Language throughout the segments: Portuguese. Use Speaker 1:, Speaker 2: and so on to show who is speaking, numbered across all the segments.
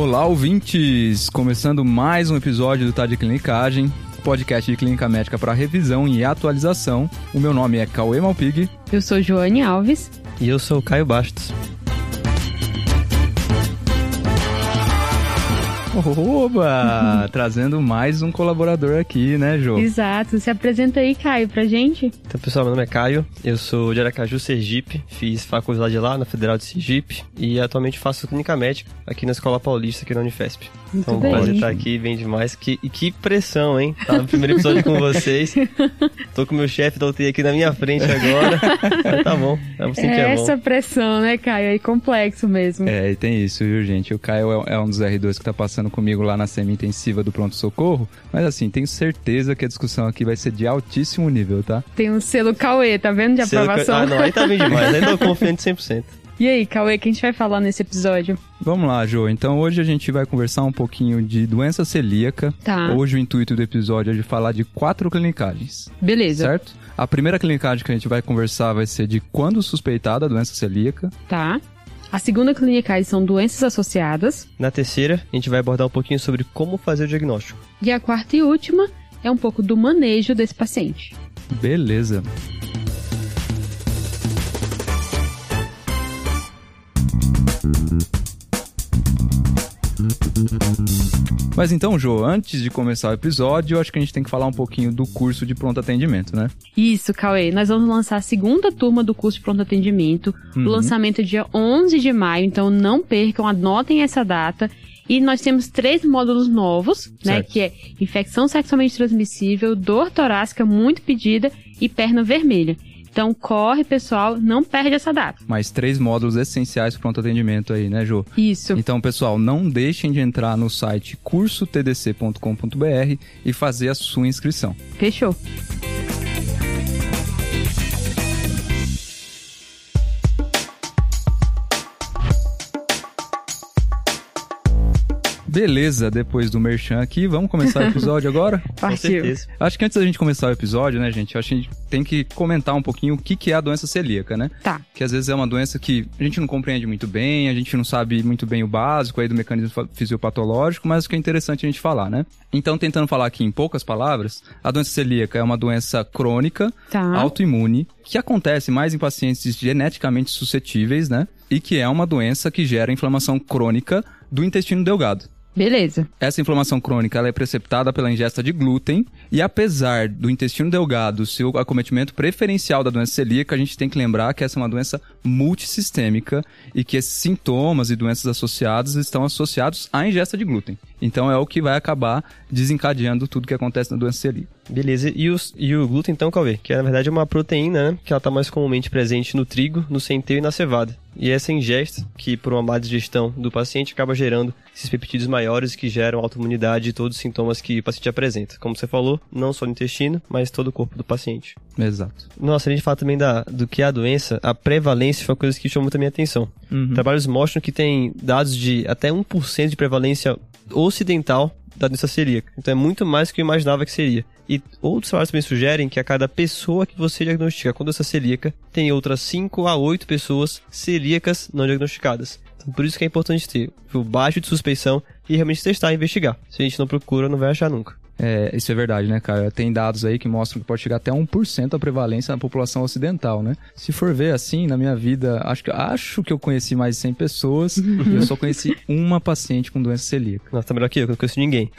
Speaker 1: Olá, ouvintes! Começando mais um episódio do Tá de Clinicagem, podcast de clínica médica para revisão e atualização. O meu nome é Cauê Malpig.
Speaker 2: Eu sou Joane Alves.
Speaker 3: E eu sou o Caio Bastos.
Speaker 1: Oba! Trazendo mais um colaborador aqui, né, Jô?
Speaker 2: Exato. Se apresenta aí, Caio, pra gente.
Speaker 3: Então, pessoal, meu nome é Caio, eu sou de Aracaju, Sergipe, fiz faculdade lá na Federal de Sergipe e atualmente faço clínica médica aqui na Escola Paulista, aqui na Unifesp.
Speaker 2: Muito
Speaker 3: então,
Speaker 2: bem.
Speaker 3: prazer estar aqui, bem demais. Que, e que pressão, hein? Tá no primeiro episódio com vocês. Tô com o meu chefe da UTI aqui na minha frente agora. Mas tá bom, é assim que é bom.
Speaker 2: Essa pressão, né, Caio? É complexo mesmo.
Speaker 1: É, e tem isso, viu, gente? O Caio é, é um dos R2 que tá passando comigo lá na semi-intensiva do pronto-socorro. Mas assim, tenho certeza que a discussão aqui vai ser de altíssimo nível, tá?
Speaker 2: Tem um selo Cauê, tá vendo? De
Speaker 3: Selo
Speaker 2: aprovação.
Speaker 3: Ah, não, aí tá bem demais. Aí tô confiante 100%.
Speaker 2: E aí, Cauê, o que a gente vai falar nesse episódio?
Speaker 1: Vamos lá, Jô. Então hoje a gente vai conversar um pouquinho de doença celíaca.
Speaker 2: Tá.
Speaker 1: Hoje o intuito do episódio é de falar de quatro clinicagens.
Speaker 2: Beleza.
Speaker 1: Certo? A primeira clinicagem que a gente vai conversar vai ser de quando suspeitada a doença celíaca.
Speaker 2: Tá. A segunda clinicais são doenças associadas.
Speaker 3: Na terceira, a gente vai abordar um pouquinho sobre como fazer o diagnóstico.
Speaker 2: E a quarta e última é um pouco do manejo desse paciente.
Speaker 1: Beleza. Mas então, Jô, antes de começar o episódio, eu acho que a gente tem que falar um pouquinho do curso de pronto atendimento, né?
Speaker 2: Isso, Cauê. Nós vamos lançar a segunda turma do curso de pronto atendimento.
Speaker 1: Uhum.
Speaker 2: O lançamento é dia 11 de maio, então não percam, anotem essa data. E nós temos três módulos novos, né?
Speaker 1: Certo.
Speaker 2: Que é infecção sexualmente transmissível, dor torácica muito pedida e perna vermelha. Então corre, pessoal, não perde essa data.
Speaker 1: Mais três módulos essenciais para pronto atendimento aí, né, Jô?
Speaker 2: Isso.
Speaker 1: Então, pessoal, não deixem de entrar no site cursotdc.com.br e fazer a sua inscrição.
Speaker 2: Fechou.
Speaker 1: Beleza, depois do merchan aqui, vamos começar o episódio agora?
Speaker 2: Partiu.
Speaker 1: Acho que antes da gente começar o episódio, né, gente, acho que a gente tem que comentar um pouquinho o que, que é a doença celíaca, né?
Speaker 2: Tá.
Speaker 1: Que às vezes é uma doença que a gente não compreende muito bem, a gente não sabe muito bem o básico aí do mecanismo fisiopatológico, mas que é interessante a gente falar, né? Então, tentando falar aqui em poucas palavras, a doença celíaca é uma doença crônica,
Speaker 2: Tá.
Speaker 1: autoimune, que acontece mais em pacientes geneticamente suscetíveis, né? E que é uma doença que gera inflamação crônica do intestino delgado.
Speaker 2: Beleza.
Speaker 1: Essa inflamação crônica ela é preceptada pela ingesta de glúten e apesar do intestino delgado ser o acometimento preferencial da doença celíaca, a gente tem que lembrar que essa é uma doença multissistêmica e que esses sintomas e doenças associadas estão associados à ingesta de glúten. Então é o que vai acabar desencadeando tudo que acontece na doença celíaca.
Speaker 3: Beleza, e, os, e o glúten então, Cauê? Que é, na verdade é uma proteína, né? Que ela tá mais comumente presente no trigo, no centeio e na cevada. E essa ingesta, que por uma má digestão do paciente, acaba gerando esses peptídeos maiores que geram autoimunidade e todos os sintomas que o paciente apresenta. Como você falou, não só no intestino, mas todo o corpo do paciente.
Speaker 1: Exato.
Speaker 3: Nossa, a gente fala também da, do que é a doença, a prevalência foi uma coisa que chamou muito a minha atenção.
Speaker 1: Uhum.
Speaker 3: Trabalhos mostram que tem dados de até 1% de prevalência ocidental da doença celíaca. Então é muito mais do que eu imaginava que seria. E outros trabalhos também sugerem que a cada pessoa que você diagnostica com doença celíaca, tem outras 5 a 8 pessoas celíacas não diagnosticadas. Então por isso que é importante ter o baixo de suspeição e realmente testar e investigar. Se a gente não procura, não vai achar nunca.
Speaker 1: É, isso é verdade, né, cara? Tem dados aí que mostram que pode chegar até 1% a prevalência na população ocidental, né? Se for ver assim, na minha vida, acho que, acho que eu conheci mais de 100 pessoas e eu só conheci uma paciente com doença celíaca.
Speaker 3: Nossa, tá melhor que eu, que eu não conheço ninguém.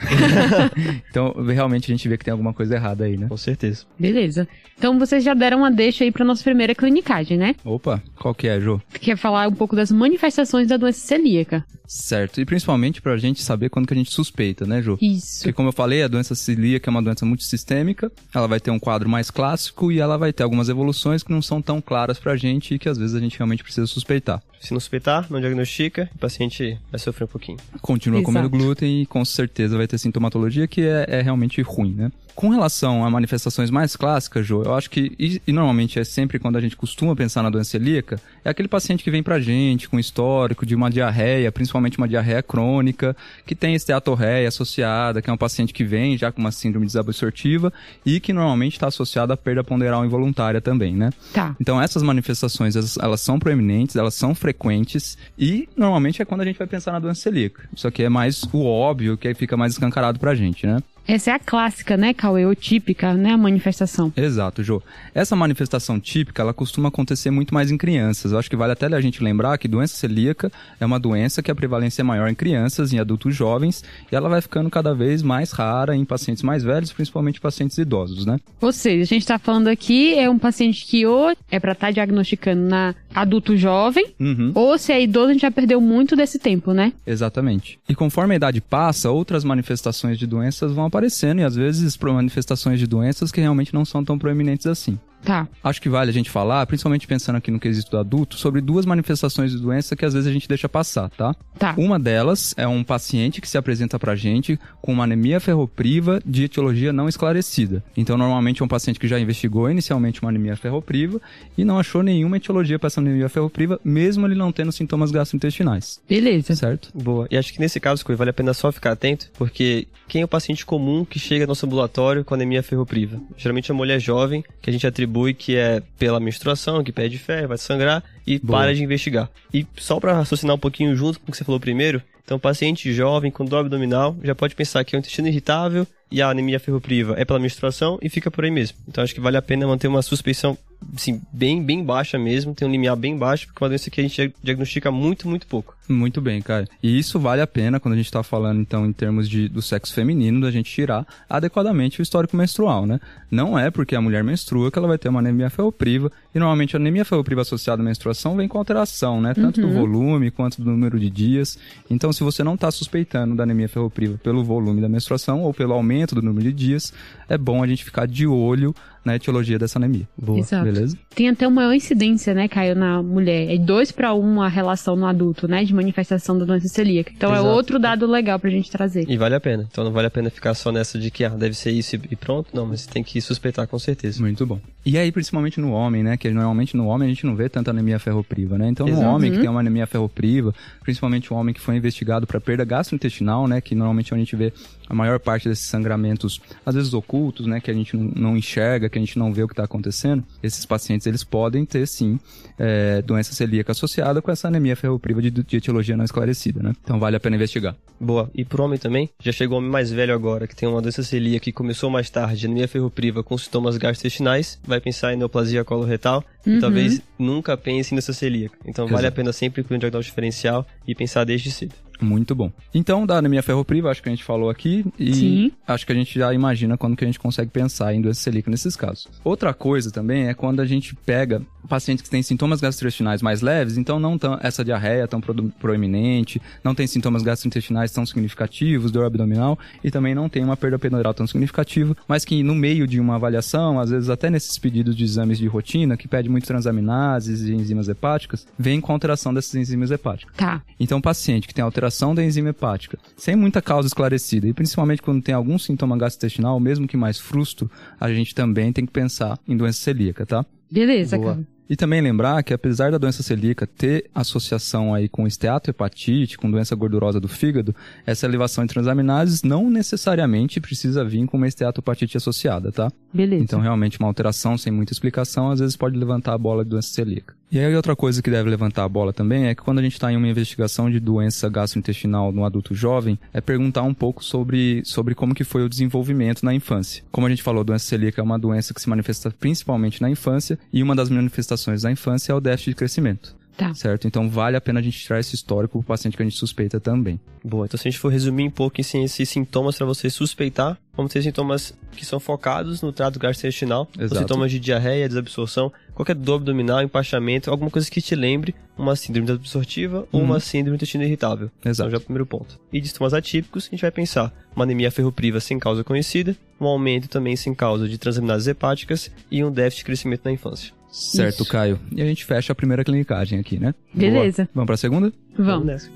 Speaker 1: Então, realmente a gente vê que tem alguma coisa errada aí, né?
Speaker 3: Com certeza.
Speaker 2: Beleza. Então vocês já deram uma deixa aí pra nossa primeira clinicagem, né?
Speaker 1: Opa, qual que é, Jô?
Speaker 2: Que é falar um pouco das manifestações da doença celíaca.
Speaker 1: Certo. E principalmente pra gente saber quando que a gente suspeita, né, Jô?
Speaker 2: Isso.
Speaker 1: Porque, como eu falei, a doença celíaca é uma doença multissistêmica, ela vai ter um quadro mais clássico e ela vai ter algumas evoluções que não são tão claras pra gente e que às vezes a gente realmente precisa suspeitar.
Speaker 3: Se não suspeitar, não diagnostica, o paciente vai sofrer um pouquinho.
Speaker 1: Continua
Speaker 2: Exato.
Speaker 1: comendo glúten e com certeza vai ter sintomatologia que é, é realmente ruim, né? Com relação a manifestações mais clássicas, Jô, eu acho que, e, e normalmente é sempre quando a gente costuma pensar na doença celíaca, é aquele paciente que vem pra gente com histórico de uma diarreia, principalmente principalmente uma diarreia crônica, que tem esteatorreia associada, que é um paciente que vem já com uma síndrome desabsortiva e que normalmente está associada à perda ponderal involuntária também, né?
Speaker 2: Tá.
Speaker 1: Então essas manifestações, elas, elas são proeminentes, elas são frequentes e normalmente é quando a gente vai pensar na doença celíaca. Isso aqui é mais o óbvio, que aí fica mais escancarado pra gente, né?
Speaker 2: Essa é a clássica, né, Cauê? Ou típica, né? A manifestação.
Speaker 1: Exato, Jô. Essa manifestação típica, ela costuma acontecer muito mais em crianças. Eu acho que vale até a gente lembrar que doença celíaca é uma doença que a prevalência é maior em crianças, em adultos jovens, e ela vai ficando cada vez mais rara em pacientes mais velhos, principalmente pacientes idosos, né?
Speaker 2: Ou seja, a gente está falando aqui é um paciente que ou é para estar tá diagnosticando na adulto jovem,
Speaker 1: uhum.
Speaker 2: ou se é idoso, a gente já perdeu muito desse tempo, né?
Speaker 1: Exatamente. E conforme a idade passa, outras manifestações de doenças vão aparecendo, e às vezes manifestações de doenças que realmente não são tão proeminentes assim.
Speaker 2: Tá.
Speaker 1: Acho que vale a gente falar, principalmente pensando aqui no quesito do adulto, sobre duas manifestações de doença que às vezes a gente deixa passar, tá?
Speaker 2: Tá.
Speaker 1: Uma delas é um paciente que se apresenta pra gente com uma anemia ferropriva de etiologia não esclarecida. Então, normalmente é um paciente que já investigou inicialmente uma anemia ferropriva e não achou nenhuma etiologia para essa anemia ferropriva, mesmo ele não tendo sintomas gastrointestinais.
Speaker 2: Beleza.
Speaker 1: Certo?
Speaker 3: Boa. E acho que nesse caso, vale a pena só ficar atento, porque quem é o paciente comum que chega no nosso ambulatório com anemia ferropriva? Geralmente é uma mulher jovem, que a gente atribui atribui que é pela menstruação, que perde fé, vai sangrar e
Speaker 1: Boa.
Speaker 3: para de investigar. E só para raciocinar um pouquinho junto com o que você falou primeiro, então paciente jovem com dor abdominal já pode pensar que é um intestino irritável e a anemia ferropriva é pela menstruação e fica por aí mesmo. Então acho que vale a pena manter uma suspeição assim, bem, bem baixa mesmo, tem um limiar bem baixo, porque é uma doença que a gente diagnostica muito, muito pouco.
Speaker 1: Muito bem, cara. E isso vale a pena quando a gente está falando, então, em termos de, do sexo feminino, da gente tirar adequadamente o histórico menstrual, né? Não é porque a mulher menstrua que ela vai ter uma anemia ferropriva, e normalmente a anemia ferropriva associada à menstruação vem com alteração, né? Tanto
Speaker 2: Uhum.
Speaker 1: do volume quanto do número de dias. Então, se você não está suspeitando da anemia ferropriva pelo volume da menstruação ou pelo aumento do número de dias, é bom a gente ficar de olho na etiologia dessa anemia.
Speaker 3: Boa.
Speaker 2: Exato.
Speaker 1: Beleza?
Speaker 2: Tem até uma maior incidência, né, Caio, na mulher. É 2 para 1 a relação no adulto, né, de manifestação da doença celíaca. Então
Speaker 3: Exato.
Speaker 2: é outro dado legal pra gente trazer.
Speaker 3: E vale a pena. Então não vale a pena ficar só nessa de que ah, deve ser isso e pronto. Não, mas tem que suspeitar com certeza.
Speaker 1: Muito bom. E aí, principalmente no homem, né? Que normalmente no homem a gente não vê tanta anemia ferropriva, né? Então, no
Speaker 3: Exato.
Speaker 1: homem que
Speaker 2: Uhum.
Speaker 1: tem uma anemia ferropriva, principalmente o homem que foi investigado para perda gastrointestinal, né? Que normalmente é a gente vê a maior parte desses sangramentos, às vezes ocultos, né? Que a gente não, não enxerga, que a gente não vê o que está acontecendo. Esses pacientes, eles podem ter, sim, é, doença celíaca associada com essa anemia ferropriva de, de etiologia não esclarecida, né? Então, vale a pena investigar.
Speaker 3: Boa. E pro homem também, já chegou o homem mais velho agora, que tem uma doença celíaca que começou mais tarde, anemia ferropriva com sintomas gastrointestinais, vai pensar em neoplasia coloretal
Speaker 2: Uhum.
Speaker 3: e talvez nunca pense nessa celíaca. Então vale a
Speaker 1: Exato.
Speaker 3: pena sempre incluir um diagnóstico diferencial e pensar desde cedo.
Speaker 1: Muito bom. Então, da anemia ferropriva, acho que a gente falou aqui e
Speaker 2: Sim.
Speaker 1: acho que a gente já imagina quando que a gente consegue pensar em doença celíaca nesses casos. Outra coisa também é quando a gente pega pacientes que têm sintomas gastrointestinais mais leves, então não tão, essa diarreia tão pro- proeminente, não tem sintomas gastrointestinais tão significativos, dor abdominal e também não tem uma perda pendural tão significativa, mas que no meio de uma avaliação, às vezes até nesses pedidos de exames de rotina, que pede muito transaminases e enzimas hepáticas, vem com alteração dessas enzimas hepáticas.
Speaker 2: Tá.
Speaker 1: Então, paciente que tem alteração da enzima hepática, sem muita causa esclarecida, e principalmente quando tem algum sintoma gastrointestinal, mesmo que mais frusto, a gente também tem que pensar em doença celíaca, tá?
Speaker 2: Beleza,
Speaker 3: Boa.
Speaker 2: Caio.
Speaker 1: E também lembrar que apesar da doença celíaca ter associação aí com esteatohepatite, com doença gordurosa do fígado, essa elevação de transaminases não necessariamente precisa vir com uma esteatohepatite associada, tá?
Speaker 2: Beleza.
Speaker 1: Então, realmente, uma alteração sem muita explicação, às vezes pode levantar a bola de doença celíaca. E aí, outra coisa que deve levantar a bola também é que quando a gente está em uma investigação de doença gastrointestinal no adulto jovem, é perguntar um pouco sobre, sobre como que foi o desenvolvimento na infância. Como a gente falou, a doença celíaca é uma doença que se manifesta principalmente na infância, e uma das manifestações da infância é o déficit de crescimento.
Speaker 2: Tá.
Speaker 1: Certo? Então vale a pena a gente tirar esse histórico pro paciente que a gente suspeita também.
Speaker 3: Boa, então se a gente for resumir um pouco assim, esses sintomas para você suspeitar, vamos ter sintomas que são focados no trato gastrointestinal,
Speaker 1: Exato.
Speaker 3: sintomas de diarreia, desabsorção, qualquer dor abdominal, empachamento, alguma coisa que te lembre uma síndrome desabsortiva ou
Speaker 1: Uhum.
Speaker 3: uma síndrome do intestino irritável.
Speaker 1: Exato.
Speaker 3: Então já é o primeiro ponto. E de sintomas atípicos, a gente vai pensar uma anemia ferropriva sem causa conhecida, um aumento também sem causa de transaminases hepáticas e um déficit de crescimento na infância.
Speaker 1: Certo,
Speaker 2: Isso.
Speaker 1: Caio. E a gente fecha a primeira clinicagem aqui, né?
Speaker 2: Beleza.
Speaker 1: Vamos pra segunda?
Speaker 2: Vamos.
Speaker 3: nessa.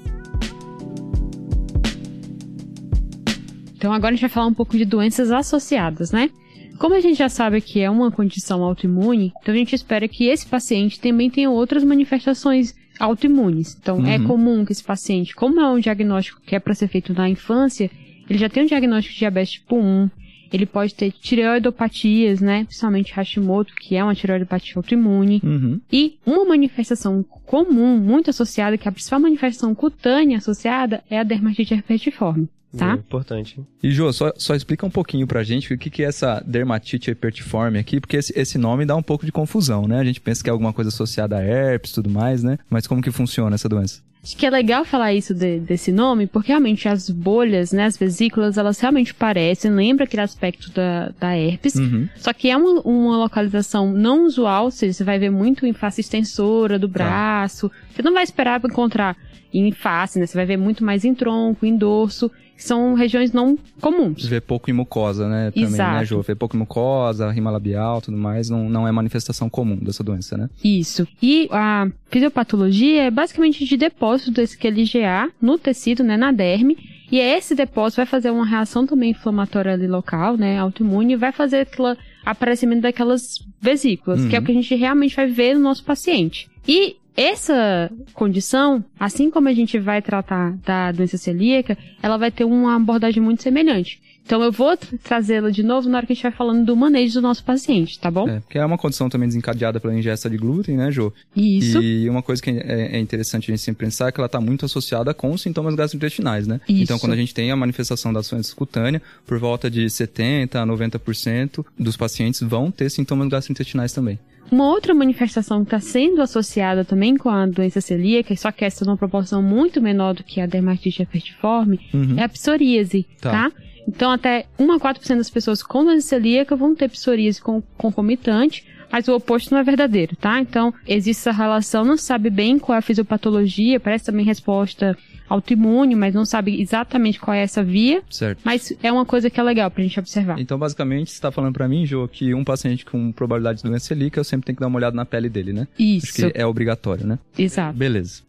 Speaker 2: Então agora a gente vai falar um pouco de doenças associadas, né? Como a gente já sabe que é uma condição autoimune, então a gente espera que esse paciente também tenha outras manifestações autoimunes. Então, é
Speaker 1: Uhum.
Speaker 2: comum que esse paciente, como é um diagnóstico que é para ser feito na infância, ele já tem um diagnóstico de diabetes tipo 1, ele pode ter tireoidopatias, né? Principalmente Hashimoto, que é uma tireoidopatia autoimune.
Speaker 1: Uhum.
Speaker 2: E uma manifestação comum, muito associada, que é a principal manifestação cutânea associada, é a dermatite herpetiforme, tá?
Speaker 3: Boa, importante.
Speaker 1: E Jô, só, só explica um pouquinho pra gente o que, que é essa dermatite herpetiforme aqui, porque esse, esse nome dá um pouco de confusão, né? A gente pensa que é alguma coisa associada a herpes e tudo mais, né? Mas como que funciona essa doença?
Speaker 2: Acho que é legal falar isso de- desse nome, porque realmente as bolhas, né, as vesículas, elas realmente parecem, lembra aquele aspecto da, da herpes,
Speaker 1: Uhum.
Speaker 2: só que é uma, uma localização não usual, ou seja, você vai ver muito em face extensora do braço, você não vai esperar pra encontrar em face, né, você vai ver muito mais em tronco, em dorso, são regiões não comuns.
Speaker 1: Vê pouco em mucosa, né? Também, né,
Speaker 2: Exato.
Speaker 1: Jô? Vê pouco em mucosa, rima labial, tudo mais, não, não é manifestação comum dessa doença, né?
Speaker 2: Isso. E a fisiopatologia é basicamente de depósito desse QLGA no tecido, né, na derme. E esse depósito vai fazer uma reação também inflamatória ali local, né, autoimune, e vai fazer aquele aparecimento daquelas vesículas, que é o
Speaker 1: Uhum.
Speaker 2: que a gente realmente vai ver no nosso paciente. E essa condição, assim como a gente vai tratar da doença celíaca, ela vai ter uma abordagem muito semelhante. Então eu vou tra- trazê-la de novo na hora que a gente vai falando do manejo do nosso paciente, tá bom?
Speaker 1: É, porque é uma condição também desencadeada pela ingesta de glúten, né, Jô?
Speaker 2: Isso.
Speaker 1: E uma coisa que é, é interessante a gente sempre pensar é que ela está muito associada com os sintomas gastrointestinais, né?
Speaker 2: Isso.
Speaker 1: Então, quando a gente tem a manifestação da doença cutânea, por volta de 70% a 90% dos pacientes vão ter sintomas gastrointestinais também.
Speaker 2: Uma outra manifestação que está sendo associada também com a doença celíaca, só que essa é uma proporção muito menor do que a dermatite herpetiforme,
Speaker 1: Uhum.
Speaker 2: é a psoríase,
Speaker 1: Tá.
Speaker 2: tá? Então, até 1 a 4% das pessoas com doença celíaca vão ter psoríase com- concomitante, mas o oposto não é verdadeiro, tá? Então, existe essa relação, não se sabe bem qual é a fisiopatologia, parece também resposta autoimune, mas não sabe exatamente qual é essa via,
Speaker 1: Certo.
Speaker 2: mas é uma coisa que é legal pra gente observar.
Speaker 1: Então, basicamente, você está falando para mim, Jô, que um paciente com probabilidade de doença celíaca, eu sempre tenho que dar uma olhada na pele dele, né? Acho
Speaker 2: Isso,
Speaker 1: que é obrigatório, né?
Speaker 2: exato.
Speaker 1: Beleza.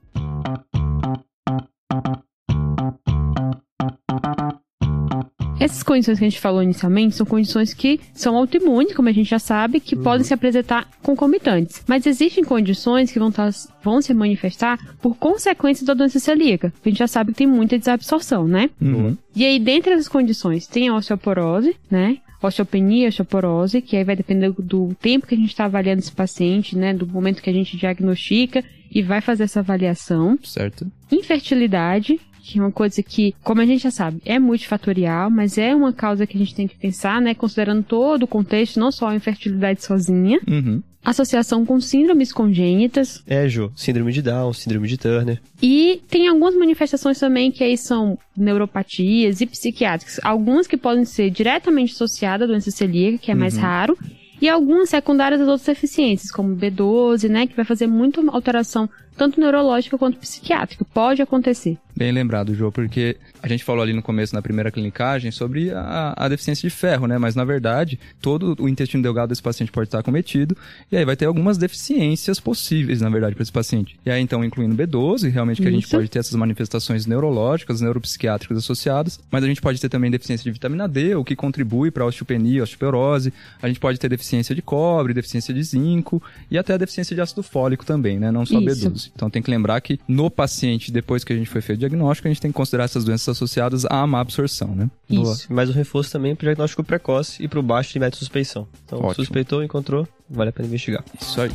Speaker 2: Essas condições que a gente falou inicialmente são condições que são autoimunes, como a gente já sabe, que podem se apresentar concomitantes. Mas existem condições que vão, tá- vão se manifestar por consequência da doença celíaca. A gente já sabe que tem muita desabsorção, né?
Speaker 1: Uhum.
Speaker 2: E aí, dentre essas condições, tem a osteoporose, né? Osteopenia, osteoporose, que aí vai depender do- do tempo que a gente está avaliando esse paciente, né? Do momento que a gente diagnostica e vai fazer essa avaliação
Speaker 1: Certo.
Speaker 2: infertilidade, que é uma coisa que, como a gente já sabe, é multifatorial, mas é uma causa que a gente tem que pensar, né, considerando todo o contexto, não só a infertilidade sozinha.
Speaker 1: Uhum.
Speaker 2: Associação com síndromes congênitas.
Speaker 3: É, Jô, síndrome de Down, síndrome de Turner.
Speaker 2: E tem algumas manifestações também que aí são neuropatias e psiquiátricas. Algumas que podem ser diretamente associadas à doença celíaca, que é mais
Speaker 1: Uhum.
Speaker 2: raro. E algumas secundárias às outras deficiências, como B12, né, que vai fazer muita alteração, tanto neurológica quanto psiquiátrica. Pode acontecer.
Speaker 1: Bem lembrado, Jô, porque a gente falou ali no começo, na primeira clinicagem, sobre a, a deficiência de ferro, né? Mas, na verdade, todo o intestino delgado desse paciente pode estar cometido, e aí vai ter algumas deficiências possíveis, na verdade, para esse paciente. E aí, então, incluindo B12, realmente que a gente
Speaker 2: Isso.
Speaker 1: pode ter essas manifestações neurológicas, neuropsiquiátricas associadas, mas a gente pode ter também deficiência de vitamina D, o que contribui para a osteopenia, osteoporose, a gente pode ter deficiência de cobre, deficiência de zinco, e até a deficiência de ácido fólico também, né? Não só
Speaker 2: Isso.
Speaker 1: B12. Então tem que lembrar que no paciente, depois que a gente foi feito o diagnóstico, a gente tem que considerar essas doenças associadas à má absorção, né?
Speaker 2: Isso.
Speaker 3: Mas o reforço também para diagnóstico precoce e para o baixo de método de suspeição. Então,
Speaker 1: Ótimo.
Speaker 3: suspeitou, encontrou, vale a pena investigar.
Speaker 1: Isso aí.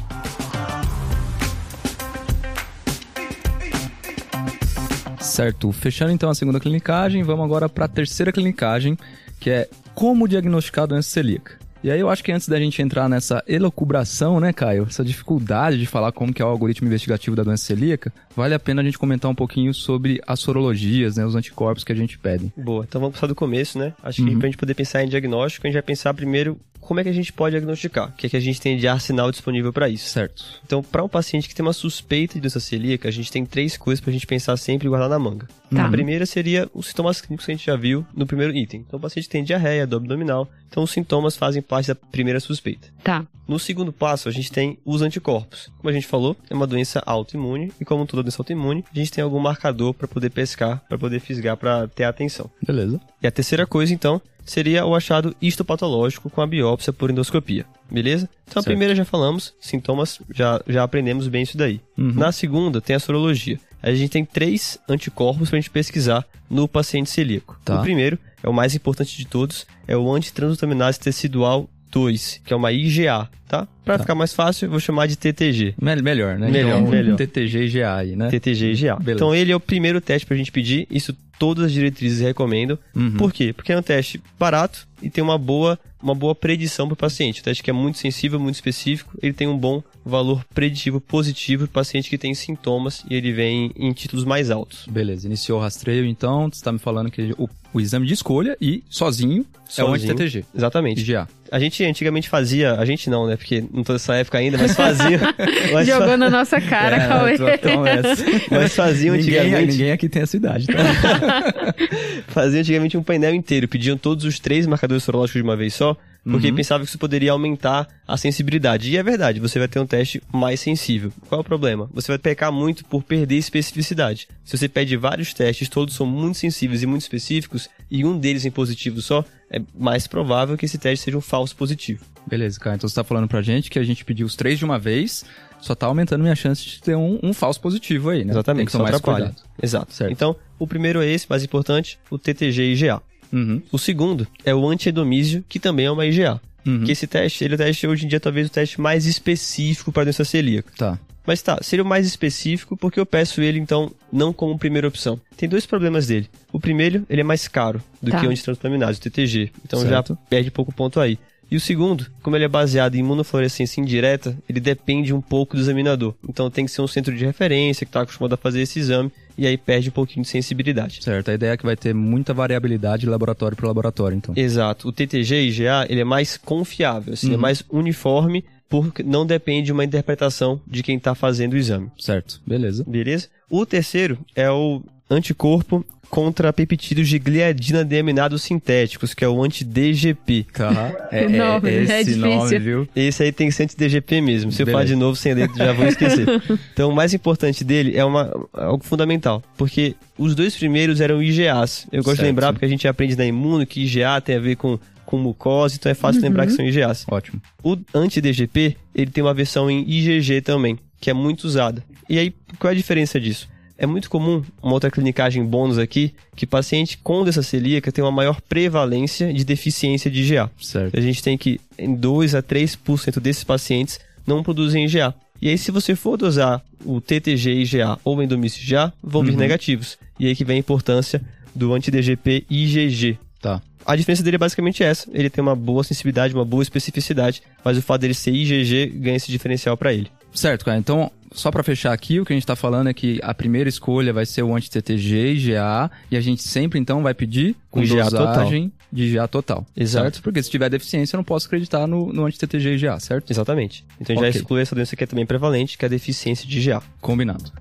Speaker 1: Certo, fechando então a segunda clinicagem, vamos agora para a terceira clinicagem, que é como diagnosticar a doença celíaca. E aí eu acho que antes da gente entrar nessa elucubração, né, Caio, essa dificuldade de falar como que é o algoritmo investigativo da doença celíaca, vale a pena a gente comentar um pouquinho sobre as sorologias, né, os anticorpos que a gente pede.
Speaker 3: Boa, então vamos passar do começo, né? Acho que
Speaker 1: Uhum.
Speaker 3: pra gente poder pensar em diagnóstico, a gente vai pensar primeiro como é que a gente pode diagnosticar, o que é que a gente tem de arsenal disponível para isso.
Speaker 1: Certo.
Speaker 3: Então, para um paciente que tem uma suspeita de doença celíaca, a gente tem três coisas pra gente pensar sempre e guardar na manga.
Speaker 2: Tá.
Speaker 3: A primeira seria os sintomas clínicos que a gente já viu no primeiro item. Então, o paciente tem diarreia, dor abdominal, então os sintomas fazem parte da primeira suspeita.
Speaker 2: Tá.
Speaker 3: No segundo passo, a gente tem os anticorpos. Como a gente falou, é uma doença autoimune e como toda doença autoimune, a gente tem algum marcador para poder pescar, para poder fisgar, para ter atenção.
Speaker 1: Beleza.
Speaker 3: E a terceira coisa, então, seria o achado histopatológico com a biópsia por endoscopia. Beleza? Então a
Speaker 1: Certo.
Speaker 3: primeira já falamos, sintomas, já, já aprendemos bem isso daí.
Speaker 1: Uhum.
Speaker 3: Na segunda tem a sorologia. A gente tem três anticorpos pra gente pesquisar no paciente celíaco.
Speaker 1: Tá.
Speaker 3: O primeiro, é o mais importante de todos, é o antitransglutaminase tecidual 2, que é uma IgA, tá? Pra
Speaker 1: Tá.
Speaker 3: ficar mais fácil, eu vou chamar de TTG.
Speaker 1: Me- melhor, né?
Speaker 3: Melhor,
Speaker 1: então,
Speaker 3: melhor.
Speaker 1: TTG e GA aí, né?
Speaker 3: TTG e IgA.
Speaker 1: Beleza.
Speaker 3: Então ele é o primeiro teste pra gente pedir, isso todas as diretrizes recomendam.
Speaker 1: Uhum.
Speaker 3: Por quê? Porque é um teste barato e tem uma boa, uma boa predição para o paciente. Um teste que é muito sensível, muito específico, ele tem um bom valor preditivo positivo para o paciente que tem sintomas e ele vem em títulos mais altos.
Speaker 1: Beleza, iniciou o rastreio, então você tá me falando que o, o exame de escolha e sozinho, é o
Speaker 3: Sozinho.
Speaker 1: anti-TTG.
Speaker 3: Exatamente.
Speaker 1: IgA.
Speaker 3: A gente antigamente fazia, a gente não, né? Porque não tô nessa época ainda, mas fazia. mas,
Speaker 2: Jogou
Speaker 3: fa-
Speaker 2: na nossa cara,
Speaker 1: É,
Speaker 2: Cauê.
Speaker 3: mas fazia
Speaker 1: ninguém,
Speaker 3: antigamente.
Speaker 1: ninguém aqui tem essa idade, tá?
Speaker 3: Fazia antigamente um painel inteiro, pediam todos os três marcadores sorológicos de uma vez só, porque
Speaker 1: Uhum.
Speaker 3: pensava que isso poderia aumentar a sensibilidade. E é verdade, você vai ter um teste mais sensível. Qual é o problema? Você vai pecar muito por perder especificidade. Se você pede vários testes, todos são muito sensíveis e muito específicos, e um deles em positivo só, é mais provável que esse teste seja um falso positivo.
Speaker 1: Beleza, cara. Então você tá falando pra gente que a gente pediu os três de uma vez, só tá aumentando minha chance de ter um, um falso positivo aí, né?
Speaker 3: Exatamente,
Speaker 1: Tem que tomar
Speaker 3: atrapalha.
Speaker 1: cuidado.
Speaker 3: Exato.
Speaker 1: Certo.
Speaker 3: Então, o primeiro é esse, mais importante, o TTG e IgA.
Speaker 1: Uhum.
Speaker 3: O segundo é o antiedomísio, que também é uma IgA.
Speaker 1: Uhum.
Speaker 3: Que esse teste, ele é o teste hoje em dia talvez o teste mais específico para doença celíaca.
Speaker 1: Tá.
Speaker 3: Mas tá, seria o mais específico porque eu peço ele então não como primeira opção. Tem dois problemas dele. O primeiro, ele é mais caro do
Speaker 2: Tá.
Speaker 3: que o antitransplaminase, o TTG. Então
Speaker 1: Certo.
Speaker 3: já perde pouco ponto aí. E o segundo, como ele é baseado em imunofluorescência indireta, ele depende um pouco do examinador. Então tem que ser um centro de referência que está acostumado a fazer esse exame e aí perde um pouquinho de sensibilidade.
Speaker 1: Certo. A ideia é que vai ter muita variabilidade de laboratório para laboratório, então.
Speaker 3: Exato. O TTG e IgA, ele é mais confiável, assim, é
Speaker 1: Uhum.
Speaker 3: mais uniforme, porque não depende de uma interpretação de quem está fazendo o exame.
Speaker 1: Certo. Beleza.
Speaker 3: Beleza? O terceiro é o anticorpo contra peptídeos de gliadina deaminados sintéticos, que é o anti-DGP.
Speaker 1: Tá. É,
Speaker 2: O nome,
Speaker 1: é esse
Speaker 2: é difícil.
Speaker 1: nome, viu?
Speaker 3: Esse aí tem que ser anti-DGP mesmo. Se eu falar
Speaker 1: Beleza.
Speaker 3: de novo sem ler, já vou esquecer. então, o mais importante dele é uma, algo fundamental, porque os dois primeiros eram IgAs. Eu gosto de
Speaker 1: Certo.
Speaker 3: lembrar, porque a gente aprende na imuno que IgA tem a ver com, com mucosa, então é fácil lembrar que são IgAs.
Speaker 1: Ótimo.
Speaker 3: O anti-DGP, ele tem uma versão em IgG também, que é muito usada. E aí, qual é a diferença disso? É muito comum, uma outra clinicagem bônus aqui, que paciente com doença celíaca tem uma maior prevalência de deficiência de IgA.
Speaker 1: Certo.
Speaker 3: A gente tem que, em 2 a 3% desses pacientes não produzem IgA. E aí, se você for dosar o TTG IgA ou o endomício IgA, vão vir
Speaker 1: Uhum.
Speaker 3: negativos. E aí que vem a importância do anti-DGP IgG.
Speaker 1: Tá.
Speaker 3: A diferença dele é basicamente essa. Ele tem uma boa sensibilidade, uma boa especificidade, mas o fato dele ser IgG ganha esse diferencial para ele.
Speaker 1: Certo, cara. Então, só pra fechar aqui, o que a gente tá falando é que a primeira escolha vai ser o anti-TTG, IgA, e a gente sempre, então, vai pedir com
Speaker 3: IgA
Speaker 1: dosagem de IgA total.
Speaker 3: Exato.
Speaker 1: Certo? Porque se tiver deficiência, eu não posso acreditar no, no anti-TTG e IgA, certo?
Speaker 3: Exatamente. Então já
Speaker 1: Ok.
Speaker 3: exclui essa doença que é também prevalente, que é a deficiência de IgA.
Speaker 1: Combinado.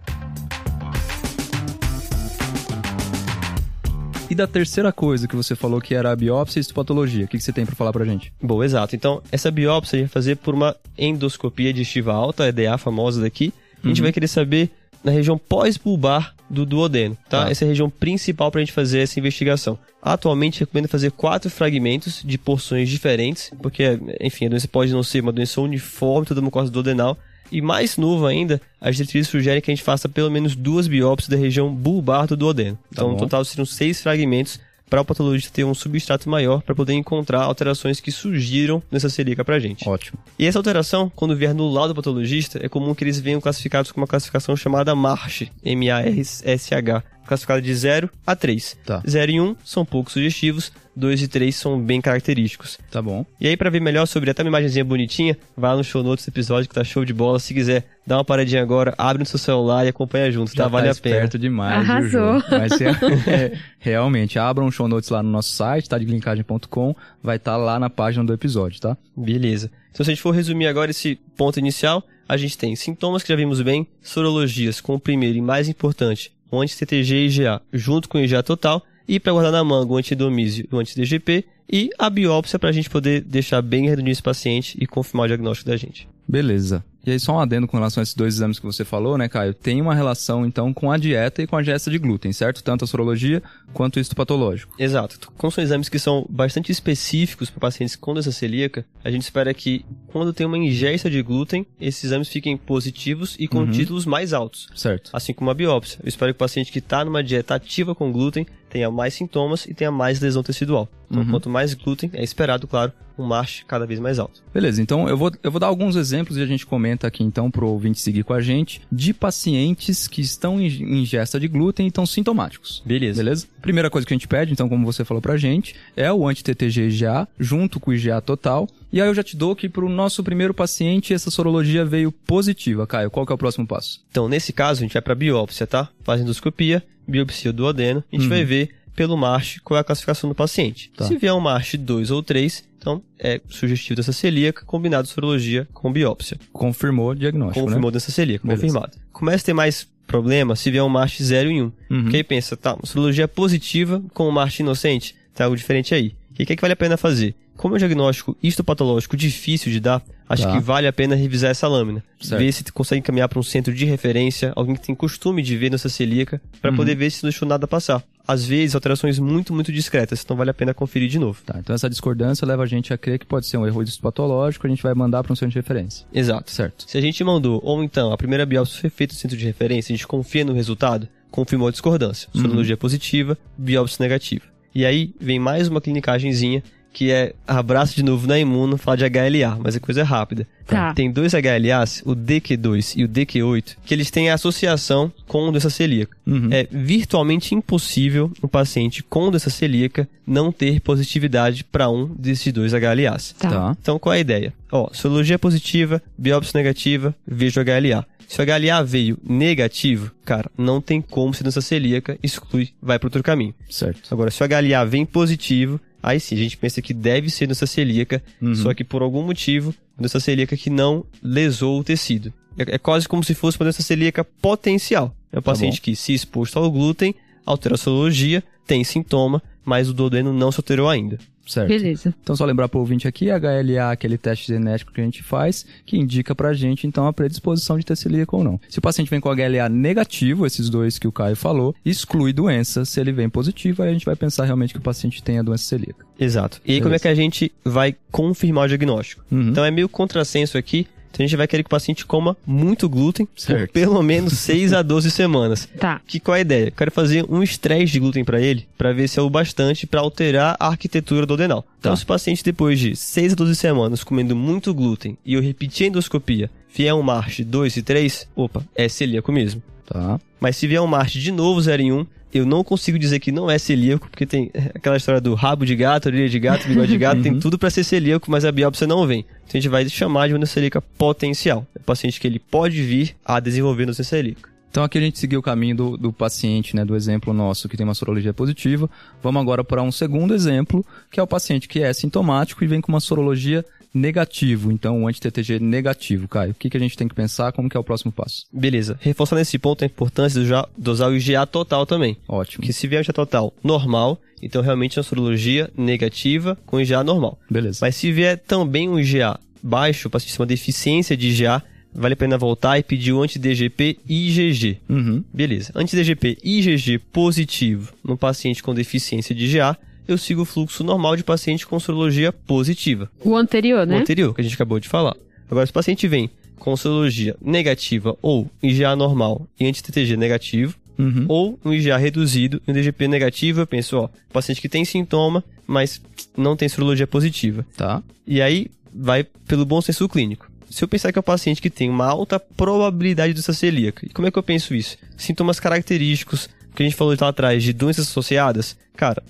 Speaker 1: E da terceira coisa que você falou que era a biópsia e histopatologia, o que, que você tem pra falar pra gente?
Speaker 3: Bom, exato. Então, essa biópsia a gente vai fazer por uma endoscopia digestiva alta, a EDA famosa daqui. A gente
Speaker 1: Uhum.
Speaker 3: vai querer saber na região pós-bulbar do duodeno, tá?
Speaker 1: Tá.
Speaker 3: Essa é a região principal para a gente fazer essa investigação. Atualmente, recomendo fazer quatro fragmentos de porções diferentes, porque, enfim, a doença pode não ser uma doença uniforme, toda mucosa duodenal. E mais novo ainda, as diretrizes sugerem que a gente faça pelo menos duas biópsias da região bulbar do duodeno. Então,
Speaker 1: bom.
Speaker 3: no total, seriam seis fragmentos para o patologista ter um substrato maior para poder encontrar alterações que surgiram nessa celíaca pra gente.
Speaker 1: Ótimo.
Speaker 3: E essa alteração, quando vier no laudo do patologista, é comum que eles venham classificados com uma classificação chamada MARSH, M-A-R-S-H, classificada de 0 a 3.
Speaker 1: Tá.
Speaker 3: 0 e 1 são pouco sugestivos, 2 e 3 são bem característicos.
Speaker 1: Tá bom.
Speaker 3: E aí, pra ver melhor sobre até uma imagenzinha bonitinha, vai lá no show notes do episódio que tá show de bola. Se quiser, dá uma paradinha agora, abre no seu celular e acompanha junto, tá?
Speaker 1: Já
Speaker 3: Vale
Speaker 1: tá
Speaker 3: a pena.
Speaker 1: esperto demais, viu,
Speaker 2: Arrasou.
Speaker 1: Ju? Mas é, realmente, abram um show notes lá no nosso site, tá? De linkagem.com, vai estar lá na página do episódio, tá?
Speaker 3: Beleza. Então, se a gente for resumir agora esse ponto inicial, a gente tem sintomas que já vimos bem, sorologias com o primeiro e mais importante, o anti-TTG e IgA, junto com o IgA total, e para guardar na manga o antidomísio e o anti-DGP, e a biópsia para a gente poder deixar bem redondinho esse paciente e confirmar o diagnóstico da gente.
Speaker 1: Beleza. E aí, só um adendo com relação a esses dois exames que você falou, né, Caio? Tem uma relação, então, com a dieta e com a ingesta de glúten, certo? Tanto a sorologia quanto o histopatológico.
Speaker 3: Exato. Como são exames que são bastante específicos para pacientes com doença celíaca, a gente espera que, quando tem uma ingesta de glúten, esses exames fiquem positivos e com
Speaker 1: Uhum.
Speaker 3: títulos mais altos.
Speaker 1: Certo.
Speaker 3: Assim como a biópsia. Eu espero que o paciente que está numa dieta ativa com glúten tenha mais sintomas e tenha mais lesão tecidual. Então,
Speaker 1: Uhum.
Speaker 3: quanto mais glúten, é esperado, claro, um MASH cada vez mais alto.
Speaker 1: Beleza, então eu vou, eu vou dar alguns exemplos e a gente comenta aqui então pro ouvinte seguir com a gente de pacientes que estão em ingesta de glúten e estão sintomáticos.
Speaker 3: Beleza.
Speaker 1: Beleza? Primeira coisa que a gente pede, então, como você falou pra gente, é o anti-TTG IgA, junto com o IgA total. E aí eu já te dou que pro nosso primeiro paciente essa sorologia veio positiva. Caio, qual que é o próximo passo?
Speaker 3: Então, nesse caso, a gente vai para biópsia, tá? Faz endoscopia, biopsia do duodeno, a gente
Speaker 1: Uhum.
Speaker 3: vai ver pelo MASH qual é a classificação do paciente.
Speaker 1: Tá.
Speaker 3: Se vier um MASH 2 ou 3, então é sugestivo dessa celíaca, combinado sorologia com biópsia.
Speaker 1: Confirmou o diagnóstico,
Speaker 3: Confirmou
Speaker 1: né?
Speaker 3: dessa celíaca,
Speaker 1: Beleza.
Speaker 3: confirmado. Começa a ter mais problema se vier um MASH 0 e 1.
Speaker 1: Uhum.
Speaker 3: Porque aí pensa, tá, uma sorologia positiva com um MASH inocente, tá algo diferente aí. E o que, é que vale a pena fazer? Como é um diagnóstico histopatológico difícil de dar, acho
Speaker 1: Tá.
Speaker 3: que vale a pena revisar essa lâmina.
Speaker 1: Certo.
Speaker 3: Ver se consegue encaminhar para um centro de referência, alguém que tem costume de ver nessa celíaca, para
Speaker 1: Uhum.
Speaker 3: poder ver se não deixou nada passar. Às vezes, alterações muito, muito discretas, então vale a pena conferir de novo.
Speaker 1: Tá, então essa discordância leva a gente a crer que pode ser um erro histopatológico, a gente vai mandar para um centro de referência.
Speaker 3: Exato.
Speaker 1: Certo.
Speaker 3: Se a gente mandou, ou então a primeira biópsia foi feita no centro de referência, a gente confia no resultado, confirmou a discordância.
Speaker 1: Uhum.
Speaker 3: Sorologia positiva, biópsia negativa. E aí vem mais uma clinicagenzinha, que é abraço de novo na imuno, falar de HLA, mas é coisa rápida.
Speaker 2: Tá.
Speaker 3: Tem dois HLAs, o DQ2 e o DQ8, que eles têm associação com doença celíaca.
Speaker 1: Uhum.
Speaker 3: É virtualmente impossível um paciente com doença celíaca não ter positividade para um desses dois HLAs.
Speaker 2: Tá.
Speaker 1: Tá.
Speaker 3: Então, qual é a ideia? Ó, sorologia positiva, biópsia negativa, vejo HLA. Se o HLA veio negativo, cara, não tem como ser doença celíaca, exclui, vai para outro caminho.
Speaker 1: Certo.
Speaker 3: Agora, se o HLA vem positivo, aí sim, a gente pensa que deve ser doença celíaca,
Speaker 1: Uhum.
Speaker 3: só que por algum motivo, doença celíaca que não lesou o tecido. É, é quase como se fosse uma doença celíaca potencial. É um
Speaker 1: Tá
Speaker 3: paciente
Speaker 1: bom.
Speaker 3: que, se exposto ao glúten, altera a sorologia, tem sintoma, mas o duodeno não se alterou ainda.
Speaker 1: Certo.
Speaker 2: Beleza.
Speaker 1: Então, só lembrar pro ouvinte aqui, HLA, aquele teste genético que a gente faz, que indica pra gente, então, a predisposição de ter celíaca ou não. Se o paciente vem com HLA negativo, esses dois que o Caio falou, exclui doença. Se ele vem positivo, aí a gente vai pensar realmente que o paciente tem a doença celíaca.
Speaker 3: Exato. E aí, como é que a gente vai confirmar o diagnóstico?
Speaker 1: Uhum.
Speaker 3: Então, é meio contrassenso aqui. Então, a gente vai querer que o paciente coma muito glúten por
Speaker 1: Certo.
Speaker 3: pelo menos 6 a 12 semanas.
Speaker 2: Tá.
Speaker 3: Que qual é a ideia? Eu quero fazer um estresse de glúten para ele, para ver se é o bastante para alterar a arquitetura do adenal. Então,
Speaker 1: Tá.
Speaker 3: se o paciente depois de 6 a 12 semanas comendo muito glúten e eu repetir a endoscopia, vier um marche 2 e 3, opa, é celíaco mesmo.
Speaker 1: Tá.
Speaker 3: Mas se vier um marche de novo 0 em 1, eu não consigo dizer que não é celíaco, porque tem aquela história do rabo de gato, orelha de gato, bigode de gato, tem tudo para ser celíaco, mas a biópsia não vem. Então a gente vai chamar de uma celíaca potencial. É um paciente que ele pode vir a desenvolver doença celíaca.
Speaker 1: Então aqui a gente seguiu o caminho do, do paciente, né, do exemplo nosso que tem uma sorologia positiva. Vamos agora para um segundo exemplo, que é o paciente que é sintomático e vem com uma sorologia negativo, então um anti-TTG negativo, Caio. O que, que a gente tem que pensar? Como que é o próximo passo?
Speaker 3: Beleza. Reforçar nesse ponto a importância de já dosar o IgA total também.
Speaker 1: Ótimo.
Speaker 3: Porque se vier o IgA total normal, então realmente é uma sorologia negativa com IgA normal.
Speaker 1: Beleza.
Speaker 3: Mas se vier também um IgA baixo, o paciente tem uma deficiência de IgA, vale a pena voltar e pedir o anti-DGP IgG.
Speaker 1: Uhum.
Speaker 3: Beleza. Anti-DGP IgG positivo no paciente com deficiência de IgA, eu sigo o fluxo normal de paciente com sorologia positiva.
Speaker 2: O anterior,
Speaker 3: O
Speaker 2: né?
Speaker 3: anterior, que a gente acabou de falar. Agora, se o paciente vem com sorologia negativa ou IgA normal e anti-TTG negativo,
Speaker 1: Uhum.
Speaker 3: ou um IgA reduzido e um DGP negativo, eu penso, ó, paciente que tem sintoma, mas não tem sorologia positiva.
Speaker 1: Tá.
Speaker 3: E aí vai pelo bom senso clínico. Se eu pensar que é um paciente que tem uma alta probabilidade de doença celíaca, e como é que eu penso isso? Sintomas característicos, que a gente falou lá atrás, de doenças associadas, cara,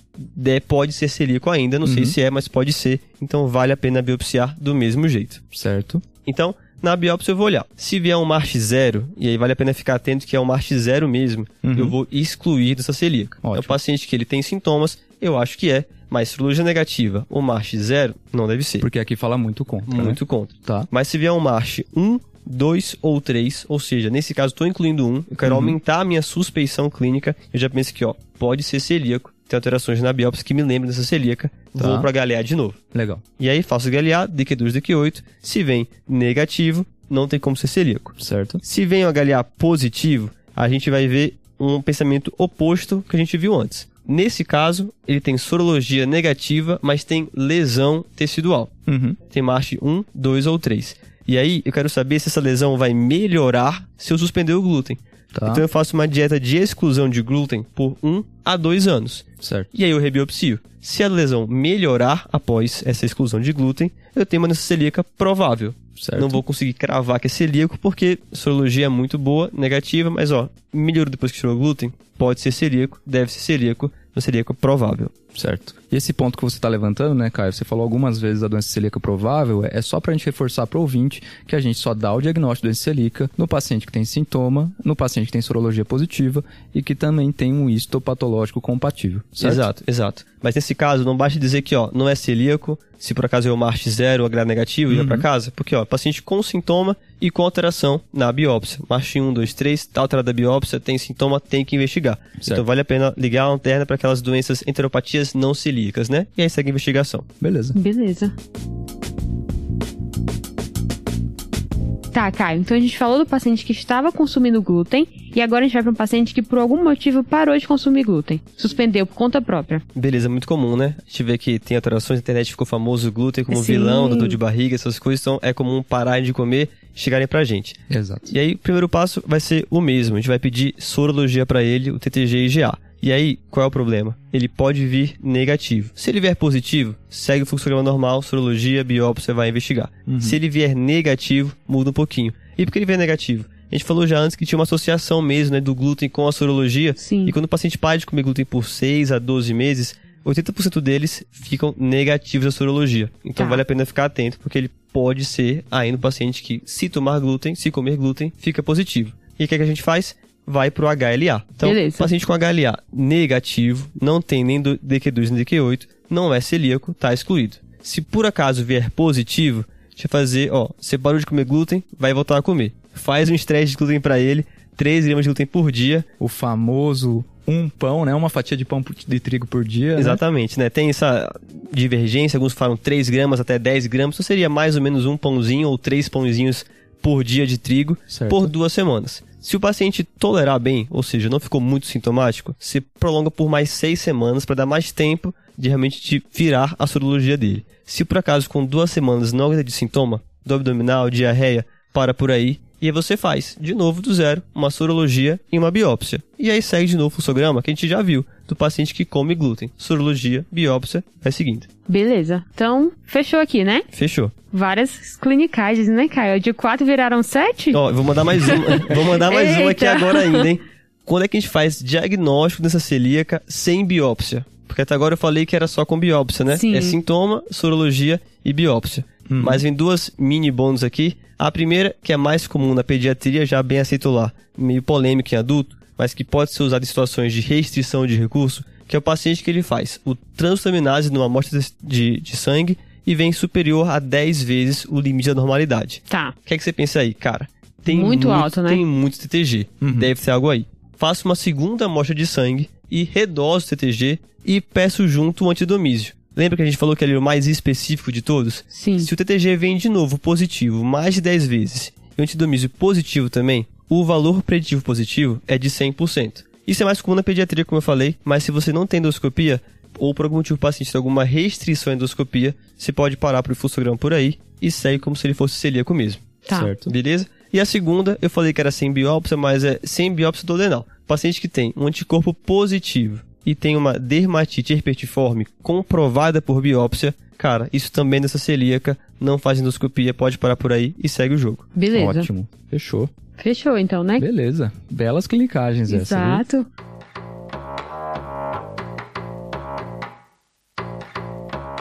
Speaker 3: é, pode ser celíaco ainda, não sei
Speaker 1: Uhum.
Speaker 3: se é, mas pode ser, então vale a pena biopsiar do mesmo jeito.
Speaker 1: Certo.
Speaker 3: Então, na biópsia eu vou olhar. Se vier um MARCH zero, e aí vale a pena ficar atento que é um MARCH zero mesmo,
Speaker 1: Uhum.
Speaker 3: eu vou excluir dessa celíaca. É
Speaker 1: Ótimo.
Speaker 3: o paciente que ele tem sintomas, eu acho que é, mas sorologia negativa ou MARCH zero, não deve ser.
Speaker 1: Porque aqui fala muito contra, né?
Speaker 3: Muito contra.
Speaker 1: Tá.
Speaker 3: Mas se vier um MARCH 1, 2 ou 3, ou seja, nesse caso estou incluindo um, eu quero
Speaker 1: Uhum.
Speaker 3: aumentar a minha suspeição clínica, eu já penso que, ó, pode ser celíaco, tem alterações na biópsia que me lembram dessa celíaca,
Speaker 1: Tá.
Speaker 3: vou pra HLA de novo.
Speaker 1: Legal.
Speaker 3: E aí faço HLA, DQ2, DQ8, se vem negativo, não tem como ser celíaco.
Speaker 1: Certo?
Speaker 3: Se vem um HLA positivo, a gente vai ver um pensamento oposto que a gente viu antes. Nesse caso, ele tem sorologia negativa, mas tem lesão tecidual.
Speaker 1: Uhum.
Speaker 3: Tem marche 1, 2 ou 3. E aí, eu quero saber se essa lesão vai melhorar se eu suspender o glúten.
Speaker 1: Tá.
Speaker 3: Então eu faço uma dieta de exclusão de glúten por 1 a 2 anos.
Speaker 1: Certo.
Speaker 3: E aí eu rebiopsio. Se a lesão melhorar após essa exclusão de glúten, eu tenho uma doença celíaca provável.
Speaker 1: Certo.
Speaker 3: Não vou conseguir cravar que é celíaco porque sorologia é muito boa, negativa, mas ó, melhorou depois que tirou o glúten, pode ser celíaco, deve ser celíaco, um celíaco provável.
Speaker 1: Certo. E esse ponto que você está levantando, né, Caio? Você falou algumas vezes da doença celíaca provável, é só para a gente reforçar para o ouvinte que a gente só dá o diagnóstico de doença celíaca no paciente que tem sintoma, no paciente que tem sorologia positiva e que também tem um histopatológico compatível. Certo?
Speaker 3: Exato, exato. Mas nesse caso, não basta dizer que, ó, não é celíaco, se por acaso é o MARCH zero, o grau negativo, ia pra casa, porque, ó, paciente com sintoma e com alteração na biópsia. MARCH 1, 2, 3, tá alterada a biópsia, tem sintoma, tem que investigar.
Speaker 1: Certo.
Speaker 3: Então vale a pena ligar a lanterna para aquelas doenças enteropatias não celíacas, né? E aí segue a investigação.
Speaker 1: Beleza.
Speaker 2: Beleza. Tá, Caio. Então a gente falou do paciente que estava consumindo glúten e agora a gente vai para um paciente que por algum motivo parou de consumir glúten. Suspendeu por conta própria.
Speaker 3: Beleza, muito comum, né? A gente vê que tem alterações, a internet ficou famoso o glúten como
Speaker 2: Sim.
Speaker 3: vilão, dor de barriga, essas coisas, então é comum parar de comer chegarem pra gente.
Speaker 1: Exato.
Speaker 3: E aí, o primeiro passo vai ser o mesmo. A gente vai pedir sorologia pra ele, o TTG e IgA. E aí, qual é o problema? Ele pode vir negativo. Se ele vier positivo, segue o fluxograma normal, sorologia, biópsia, vai investigar. Se ele vier negativo, muda um pouquinho. E por que ele vier negativo? A gente falou já antes que tinha uma associação mesmo, né, do glúten com a sorologia.
Speaker 2: Sim.
Speaker 3: E quando o paciente para de comer glúten por 6 a 12 meses, 80% deles ficam negativos à sorologia. Então
Speaker 2: Tá.
Speaker 3: vale a pena ficar atento, porque ele pode ser ainda um paciente que, se tomar glúten, se comer glúten, fica positivo. E o que, é que a gente faz? Vai pro HLA. Então,
Speaker 2: Beleza.
Speaker 3: paciente com HLA negativo, não tem nem do DQ2 nem DQ8, não é celíaco, tá excluído. Se por acaso vier positivo, a gente vai fazer, ó, você parou de comer glúten, vai voltar a comer. Faz um estresse de glúten pra ele, 3 gramas de glúten por dia,
Speaker 1: O famoso um pão, né? Uma fatia de pão de trigo por dia. né?
Speaker 3: Exatamente, né? Tem essa divergência, alguns falam 3 gramas até 10 gramas, então seria mais ou menos um pãozinho ou três pãozinhos por dia de trigo
Speaker 1: Certo.
Speaker 3: por duas semanas. Se o paciente tolerar bem, ou seja, não ficou muito sintomático, se prolonga por mais seis semanas para dar mais tempo de realmente de virar a sorologia dele. Se por acaso com duas semanas não aguenta de sintoma, do abdominal, diarreia, para por aí, e aí você faz, de novo do zero, uma sorologia e uma biópsia. E aí segue de novo o fluxograma que a gente já viu, do paciente que come glúten. Sorologia, biópsia, é seguinte.
Speaker 2: Beleza. Então, fechou aqui, né?
Speaker 3: Fechou.
Speaker 2: Várias clinicagens, né, Caio? De quatro viraram sete?
Speaker 3: Ó, vou mandar mais um. vou mandar mais um aqui agora ainda, hein? Quando é que a gente faz diagnóstico dessa celíaca sem biópsia? Porque até agora eu falei que era só com biópsia, né?
Speaker 2: Sim.
Speaker 3: É sintoma, sorologia e biópsia. Mas vem duas mini bônus aqui. A primeira, que é mais comum na pediatria, já bem aceito lá, meio polêmico em adulto, mas que pode ser usado em situações de restrição de recurso, que é o paciente que ele faz o transaminase numa amostra de, de sangue e vem superior a 10 vezes o limite da normalidade.
Speaker 2: Tá.
Speaker 3: O que é que você pensa aí, cara? Tem
Speaker 2: Muito alto, né?
Speaker 3: Tem muito TTG. Deve ter algo aí. Faço uma segunda amostra de sangue e redoso o TTG e peço junto o antidomísio. Lembra que a gente falou que ele é o mais específico de todos?
Speaker 2: Sim.
Speaker 3: Se o TTG vem de novo positivo mais de 10 vezes e o antidomísio positivo também, o valor preditivo positivo é de 100%. Isso é mais comum na pediatria, como eu falei, mas se você não tem endoscopia, ou por algum motivo o paciente tem alguma restrição à endoscopia, você pode parar para o fluxograma por aí e segue como se ele fosse celíaco mesmo.
Speaker 2: Tá.
Speaker 1: Certo.
Speaker 3: Beleza? E a segunda, eu falei que era sem biópsia, mas é sem biópsia do adenal. Paciente que tem um anticorpo positivo e tem uma dermatite herpetiforme comprovada por biópsia, cara, isso também nessa celíaca, não faz endoscopia, pode parar por aí e segue o jogo.
Speaker 2: Beleza.
Speaker 1: Ótimo. Fechou.
Speaker 2: Fechou então, né?
Speaker 1: Beleza. Belas clinicagens essa, viu?
Speaker 2: Exato.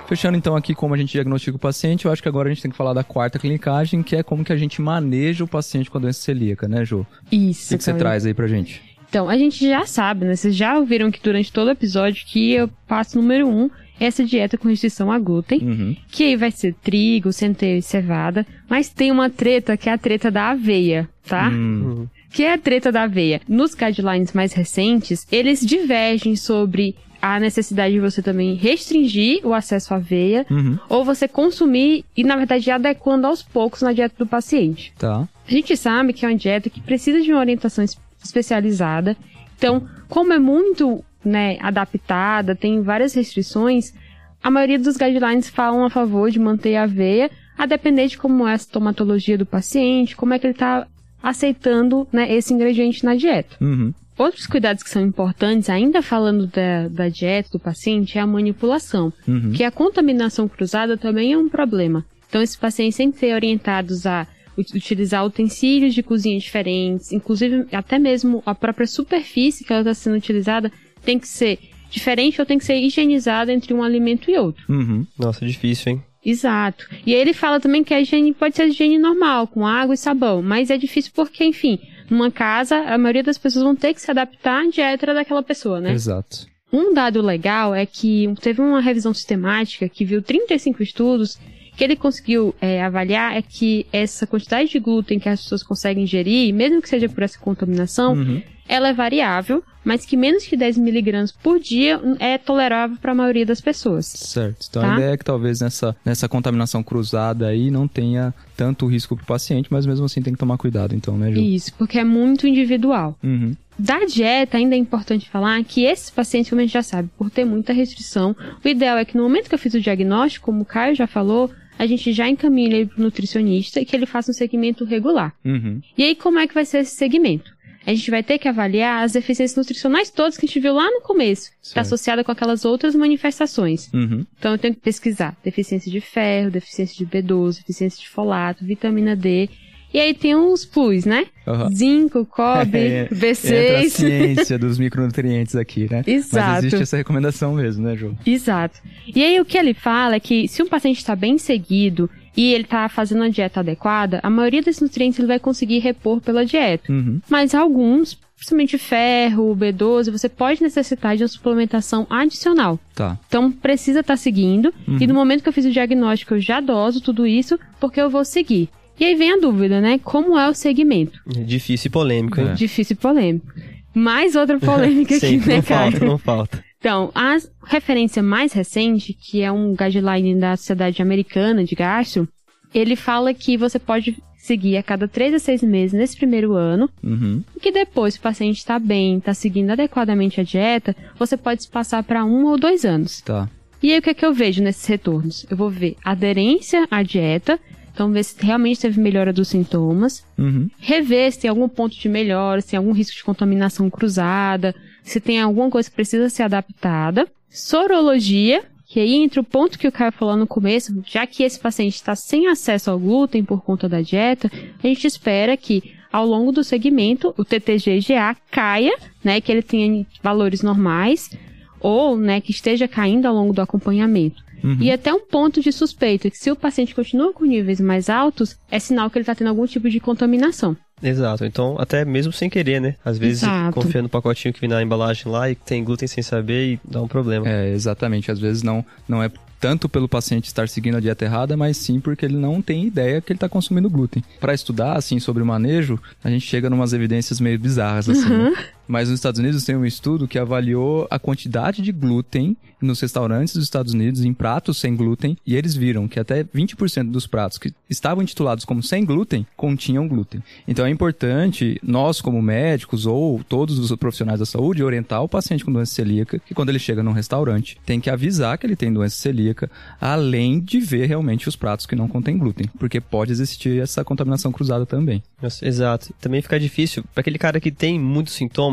Speaker 1: Fechando então aqui como a gente diagnostica o paciente, eu acho que agora a gente tem que falar da quarta clinicagem, que é como que a gente maneja o paciente com a doença celíaca, né, Jô? O
Speaker 2: Isso.
Speaker 1: que, que você traz aí pra gente?
Speaker 2: Então, a gente já sabe, né? Vocês já ouviram que durante todo o episódio que eu passo número um essa dieta com restrição a glúten,
Speaker 1: Uhum.
Speaker 2: que aí vai ser trigo, centeio e cevada, mas tem uma treta que é a treta da aveia, tá?
Speaker 1: Hum,
Speaker 2: Que é a treta da aveia. Nos guidelines mais recentes, eles divergem sobre a necessidade de você também restringir o acesso à aveia,
Speaker 1: Uhum.
Speaker 2: ou você consumir e, na verdade, adequando aos poucos na dieta do paciente.
Speaker 1: Tá.
Speaker 2: A gente sabe que é uma dieta que precisa de uma orientação es- especializada. Então, como é muito né, adaptada, tem várias restrições, a maioria dos guidelines falam a favor de manter a aveia, a depender de como é a estomatologia do paciente, como é que ele está aceitando né, esse ingrediente na dieta.
Speaker 1: Uhum.
Speaker 2: Outros cuidados que são importantes, ainda falando da, da dieta do paciente, é a manipulação,
Speaker 1: Uhum.
Speaker 2: que a contaminação cruzada também é um problema. Então, esses pacientes têm que ser orientados a utilizar utensílios de cozinha diferentes, inclusive até mesmo a própria superfície que ela está sendo utilizada tem que ser diferente ou tem que ser higienizada entre um alimento e outro.
Speaker 1: Uhum.
Speaker 3: Nossa, difícil, hein?
Speaker 2: Exato. E aí ele fala também que a higiene pode ser higiene normal, com água e sabão, mas é difícil porque, enfim, numa casa, a maioria das pessoas vão ter que se adaptar à dieta daquela pessoa, né?
Speaker 1: Exato.
Speaker 2: Um dado legal é que teve uma revisão sistemática que viu 35 estudos que ele conseguiu é, avaliar é que essa quantidade de glúten que as pessoas conseguem ingerir, mesmo que seja por essa contaminação,
Speaker 1: Uhum.
Speaker 2: ela é variável, mas que menos que 10 miligramas por dia é tolerável para a maioria das pessoas.
Speaker 1: Certo. Então
Speaker 2: Tá.
Speaker 1: a ideia é que talvez nessa, nessa contaminação cruzada aí não tenha tanto risco pro paciente, mas mesmo assim tem que tomar cuidado, então, né, Ju?
Speaker 2: Isso, porque é muito individual.
Speaker 1: Uhum.
Speaker 2: Da dieta, ainda é importante falar que esses pacientes, como a gente já sabe, por ter muita restrição, o ideal é que no momento que eu fiz o diagnóstico, como o Caio já falou, a gente já encaminha ele para o nutricionista e que ele faça um segmento regular.
Speaker 1: Uhum.
Speaker 2: E aí, como é que vai ser esse segmento? A gente vai ter que avaliar as deficiências nutricionais todas que a gente viu lá no começo, que está associada com aquelas outras manifestações.
Speaker 1: Uhum.
Speaker 2: Então eu tenho que pesquisar deficiência de ferro, deficiência de B12, deficiência de folato, vitamina D. E aí tem os plus, né?
Speaker 1: Aham.
Speaker 2: Zinco, cobre,
Speaker 1: É, Entra a
Speaker 2: B6.
Speaker 1: ciência dos micronutrientes aqui, né?
Speaker 2: Exato.
Speaker 1: Mas existe essa recomendação mesmo, né, Ju?
Speaker 2: Exato. E aí o que ele fala é que se um paciente está bem seguido e ele está fazendo a dieta adequada, a maioria desses nutrientes ele vai conseguir repor pela dieta.
Speaker 1: Uhum.
Speaker 2: Mas alguns, principalmente ferro, B12, você pode necessitar de uma suplementação adicional.
Speaker 1: Tá.
Speaker 2: Então precisa estar seguindo. E no momento que eu fiz o diagnóstico, eu já doso tudo isso porque eu vou seguir. E aí vem a dúvida, né? Como é o segmento?
Speaker 3: Difícil e polêmico, hein?
Speaker 1: É.
Speaker 2: Difícil e polêmico. Mais outra polêmica aqui,
Speaker 3: Sempre,
Speaker 2: né,
Speaker 3: não
Speaker 2: cara?
Speaker 3: falta, não falta.
Speaker 2: Então, a referência mais recente, que é um guideline da Sociedade Americana de Gastro, ele fala que você pode seguir a cada três a seis meses nesse primeiro ano,
Speaker 1: Uhum.
Speaker 2: e que depois, se o paciente está bem, está seguindo adequadamente a dieta, você pode se passar para um ou dois anos.
Speaker 1: Tá.
Speaker 2: E aí, o que é que eu vejo nesses retornos? Eu vou ver aderência à dieta, então ver se realmente teve melhora dos sintomas,
Speaker 1: Uhum.
Speaker 2: rever se tem algum ponto de melhora, se tem algum risco de contaminação cruzada, se tem alguma coisa que precisa ser adaptada. Sorologia, que aí entra o ponto que o Caio falou no começo, já que esse paciente está sem acesso ao glúten por conta da dieta, a gente espera que ao longo do segmento o TTG-GA caia, né, que ele tenha valores normais, ou né, que esteja caindo ao longo do acompanhamento.
Speaker 1: Uhum.
Speaker 2: E até um ponto de suspeita, que se o paciente continua com níveis mais altos, é sinal que ele está tendo algum tipo de contaminação.
Speaker 3: Exato. Então, até mesmo sem querer, né? Às vezes,
Speaker 2: Exato.
Speaker 3: confia no pacotinho que vem na embalagem lá e tem glúten sem saber e dá um problema.
Speaker 1: É, exatamente. Às vezes não, não é tanto pelo paciente estar seguindo a dieta errada, mas sim porque ele não tem ideia que ele está consumindo glúten. Para estudar, assim, sobre o manejo, a gente chega numas evidências meio bizarras, assim, né? Mas nos Estados Unidos tem um estudo que avaliou a quantidade de glúten nos restaurantes dos Estados Unidos em pratos sem glúten e eles viram que até 20% dos pratos que estavam intitulados como sem glúten continham glúten. Então é importante nós como médicos ou todos os profissionais da saúde orientar o paciente com doença celíaca que quando ele chega num restaurante tem que avisar que ele tem doença celíaca, além de ver realmente os pratos que não contêm glúten, porque pode existir essa contaminação cruzada também.
Speaker 3: Exato. Também fica difícil. Para aquele cara que tem muito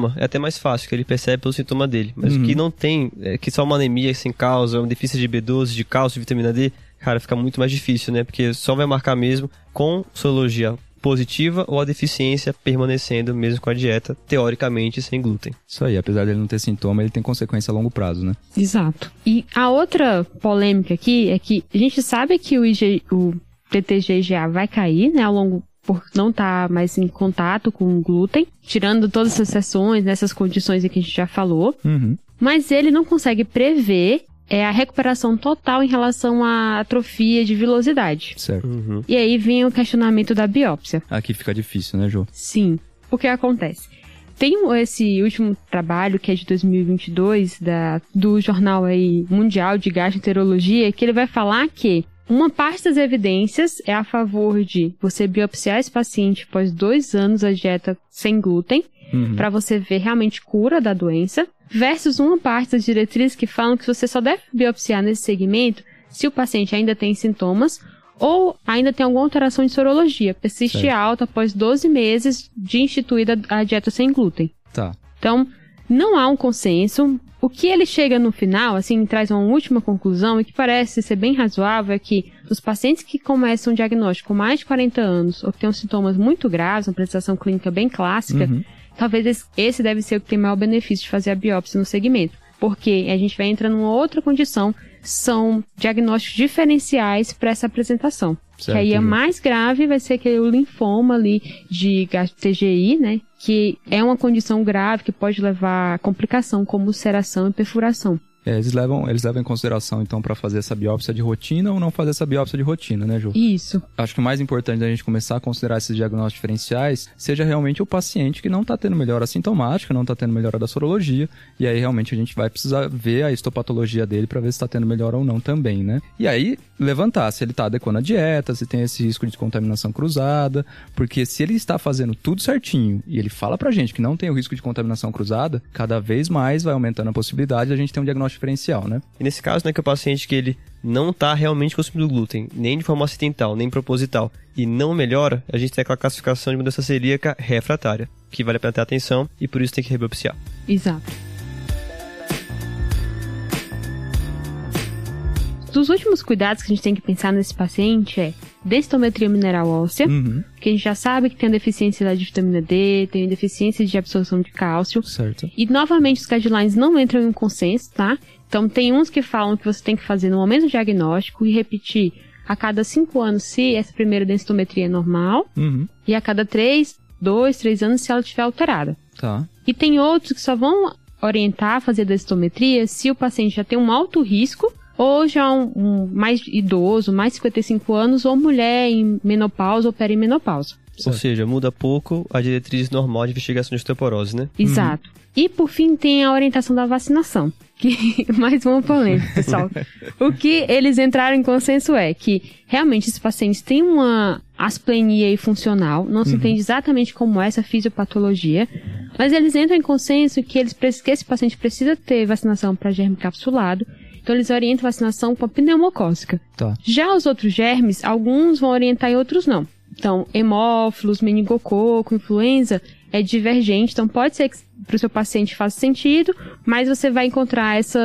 Speaker 3: sintoma, é até mais fácil, que ele percebe pelo sintoma dele. Mas o
Speaker 1: Uhum.
Speaker 3: que não tem, é, que só uma anemia sem causa, uma deficiência de B12, de cálcio, de vitamina D, cara, fica muito mais difícil, né? Porque só vai marcar mesmo com sorologia positiva ou a deficiência permanecendo mesmo com a dieta, teoricamente sem glúten.
Speaker 1: Isso aí, apesar dele não ter sintoma, ele tem consequência a longo prazo, né?
Speaker 2: Exato. E a outra polêmica aqui é que a gente sabe que o, IG, o TTG-GA vai cair, né, ao longo por não estar mais em contato com o glúten, tirando todas essas sessões, nessas condições em que a gente já falou,
Speaker 1: Uhum.
Speaker 2: mas ele não consegue prever é, a recuperação total em relação à atrofia de vilosidade.
Speaker 1: Certo.
Speaker 3: Uhum.
Speaker 2: E aí vem o questionamento da biópsia.
Speaker 1: Aqui fica difícil, né, Jô?
Speaker 2: Sim. O que acontece? Tem esse último trabalho, que é de 2022, da, do jornal aí mundial de gastroenterologia, que ele vai falar que uma parte das evidências é a favor de você biopsiar esse paciente após dois anos da dieta sem glúten, uhum. para você ver realmente cura da doença, versus uma parte das diretrizes que falam que você só deve biopsiar nesse segmento se o paciente ainda tem sintomas ou ainda tem alguma alteração de sorologia, persiste certo. alta após 12 meses de instituída a dieta sem glúten.
Speaker 1: Tá.
Speaker 2: Então, não há um consenso. O que ele chega no final, assim, traz uma última conclusão e que parece ser bem razoável é que os pacientes que começam o diagnóstico com mais de 40 anos ou que têm sintomas muito graves, uma apresentação clínica bem clássica, uhum. talvez esse deve ser o que tem maior benefício de fazer a biópsia no segmento. Porque a gente vai entrar numa outra condição são diagnósticos diferenciais para essa apresentação. Certo. Que aí é mais grave vai ser aquele linfoma ali de TGI, né? Que é uma condição grave que pode levar a complicação como ulceração e perfuração.
Speaker 1: É, eles, levam, eles levam em consideração, então, para fazer essa biópsia de rotina ou não fazer essa biópsia de rotina, né, Ju?
Speaker 2: Isso.
Speaker 1: Acho que o mais importante da gente começar a considerar esses diagnósticos diferenciais seja realmente o paciente que não está tendo melhora sintomática, não está tendo melhora da sorologia, e aí realmente a gente vai precisar ver a histopatologia dele para ver se está tendo melhora ou não também, né? E aí, levantar se ele está adequando a dieta, se tem esse risco de contaminação cruzada, porque se ele está fazendo tudo certinho e ele fala pra gente que não tem o risco de contaminação cruzada, cada vez mais vai aumentando a possibilidade de a gente ter um diagnóstico diferencial, né?
Speaker 3: E nesse caso, né, que o paciente que ele não está realmente consumindo glúten, nem de forma acidental, nem proposital, e não melhora, a gente tem aquela classificação de mudança celíaca refratária, que vale a pena ter atenção e por isso tem que rebiopsiar.
Speaker 2: Exato. dos últimos cuidados que a gente tem que pensar nesse paciente é densitometria mineral óssea, uhum. que a gente já sabe que tem deficiência de vitamina D, tem deficiência de absorção de cálcio.
Speaker 1: Certo.
Speaker 2: E novamente os guidelines não entram em um consenso, tá? Então tem uns que falam que você tem que fazer no momento do diagnóstico e repetir a cada cinco anos se essa primeira densitometria é normal uhum. e a cada três, dois, três anos se ela estiver alterada.
Speaker 1: Tá.
Speaker 2: E tem outros que só vão orientar a fazer densitometria se o paciente já tem um alto risco ou já um, um mais idoso, mais 55 anos, ou mulher em menopausa ou perimenopausa.
Speaker 3: Certo. Ou seja, muda pouco a diretriz normal de investigação de osteoporose, né?
Speaker 2: Exato. Uhum. E por fim tem a orientação da vacinação, que mais uma polêmica, pessoal. o que eles entraram em consenso é que realmente esses pacientes têm uma asplenia funcional, não se uhum. entende exatamente como é essa fisiopatologia, mas eles entram em consenso que, eles, que esse paciente precisa ter vacinação para germe capsulado então eles orientam vacinação com a pneumocócica.
Speaker 1: Tá.
Speaker 2: Já os outros germes, alguns vão orientar e outros não. Então, hemófilos, meningococo, influenza é divergente, então pode ser que para o seu paciente faça sentido, mas você vai encontrar essa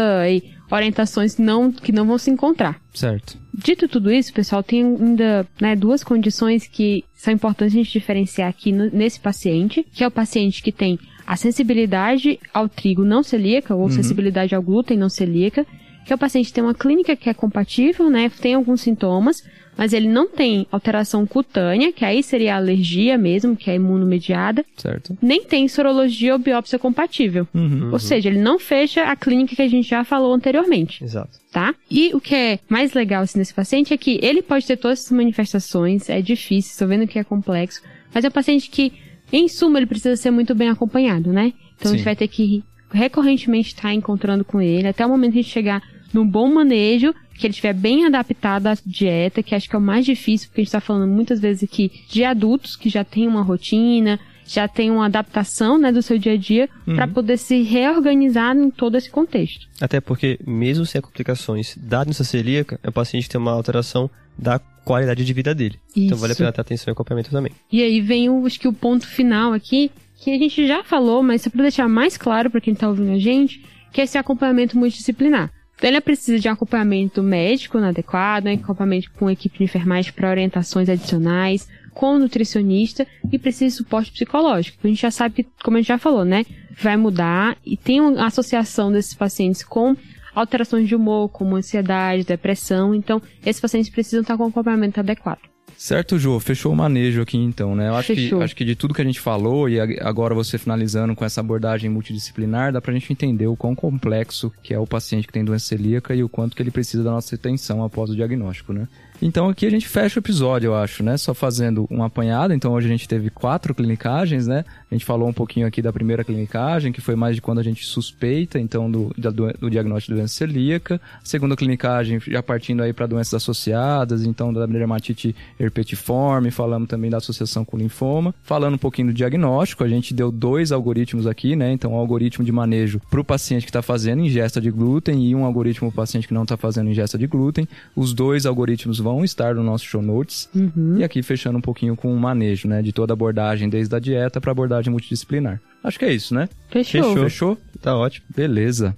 Speaker 2: orientações não, que não vão se encontrar.
Speaker 1: Certo.
Speaker 2: Dito tudo isso, pessoal, tem ainda né, duas condições que são importantes a gente diferenciar aqui no, nesse paciente, que é o paciente que tem a sensibilidade ao trigo não celíaca ou uhum. sensibilidade ao glúten não celíaca que o paciente tem uma clínica que é compatível, né, tem alguns sintomas, mas ele não tem alteração cutânea, que aí seria a alergia mesmo, que é imunomediada.
Speaker 1: Certo.
Speaker 2: Nem tem sorologia ou biópsia compatível. Uhum, ou uhum. seja, ele não fecha a clínica que a gente já falou anteriormente.
Speaker 3: Exato.
Speaker 2: Tá? E o que é mais legal assim, nesse paciente é que ele pode ter todas essas manifestações, é difícil, estou vendo que é complexo, mas é um paciente que, em suma, ele precisa ser muito bem acompanhado, né? Então Sim. a gente vai ter que recorrentemente estar tá encontrando com ele, até o momento de a gente chegar num bom manejo, que ele estiver bem adaptado à dieta, que acho que é o mais difícil, porque a gente está falando muitas vezes aqui de adultos que já têm uma rotina, já tem uma adaptação né, do seu dia a dia uhum. para poder se reorganizar em todo esse contexto.
Speaker 3: Até porque, mesmo sem complicações da doença celíaca, o paciente tem uma alteração da qualidade de vida dele. Isso. Então vale a pena ter atenção e acompanhamento também.
Speaker 2: E aí vem o, acho que o ponto final aqui, que a gente já falou, mas só para deixar mais claro para quem está ouvindo a gente, que é esse acompanhamento multidisciplinar. Então, ele precisa de um acompanhamento médico adequado, um acompanhamento com equipe de enfermagem para orientações adicionais, com nutricionista e precisa de suporte psicológico. A gente já sabe que, como a gente já falou, né, vai mudar e tem uma associação desses pacientes com alterações de humor, como ansiedade, depressão. Então, esses pacientes precisam estar com um acompanhamento adequado.
Speaker 1: Certo, Jô, fechou o manejo aqui então, né? Eu acho que, acho que de tudo que a gente falou e agora você finalizando com essa abordagem multidisciplinar, dá pra gente entender o quão complexo que é o paciente que tem doença celíaca e o quanto que ele precisa da nossa atenção após o diagnóstico, né? Então aqui a gente fecha o episódio, eu acho, né? Só fazendo um apanhado. Então hoje a gente teve quatro clinicagens, né? A gente falou um pouquinho aqui da primeira clinicagem, que foi mais de quando a gente suspeita, então, do, do, do diagnóstico de doença celíaca. A segunda clinicagem, já partindo aí para doenças associadas, então da dermatite herpetiforme, falamos também da associação com linfoma. Falando um pouquinho do diagnóstico, a gente deu dois algoritmos aqui, né? Então, um algoritmo de manejo para o paciente que está fazendo ingesta de glúten e um algoritmo para o paciente que não está fazendo ingesta de glúten. Os dois algoritmos vão vão estar no nosso show notes. Uhum. E aqui fechando um pouquinho com o manejo, né? De toda a abordagem, desde a dieta para abordagem multidisciplinar. Acho que é isso, né?
Speaker 2: Fechou.
Speaker 1: Fechou? Fechou?
Speaker 3: Tá ótimo.
Speaker 1: Beleza.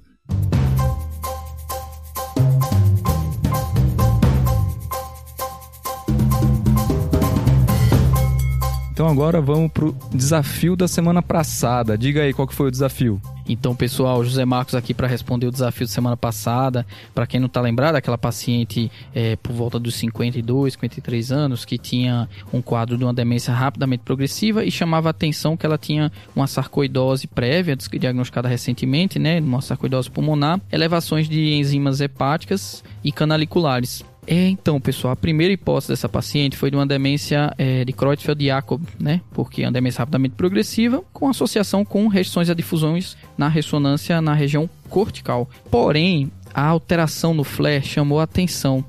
Speaker 1: Então agora vamos pro desafio da semana passada. Diga aí qual que foi o desafio.
Speaker 4: Então, pessoal, José Marcos aqui para responder o desafio de semana passada. Para quem não está lembrado, aquela paciente é, por volta dos 52, 53 anos que tinha um quadro de uma demência rapidamente progressiva e chamava a atenção que ela tinha uma sarcoidose prévia, diagnosticada recentemente, né, uma sarcoidose pulmonar, elevações de enzimas hepáticas e canaliculares. É, então, pessoal, a primeira hipótese dessa paciente foi de uma demência é, de Creutzfeldt-Jakob, né? Porque é uma demência rapidamente progressiva, com associação com restrições a difusões na ressonância na região cortical. Porém, a alteração no flare chamou a atenção.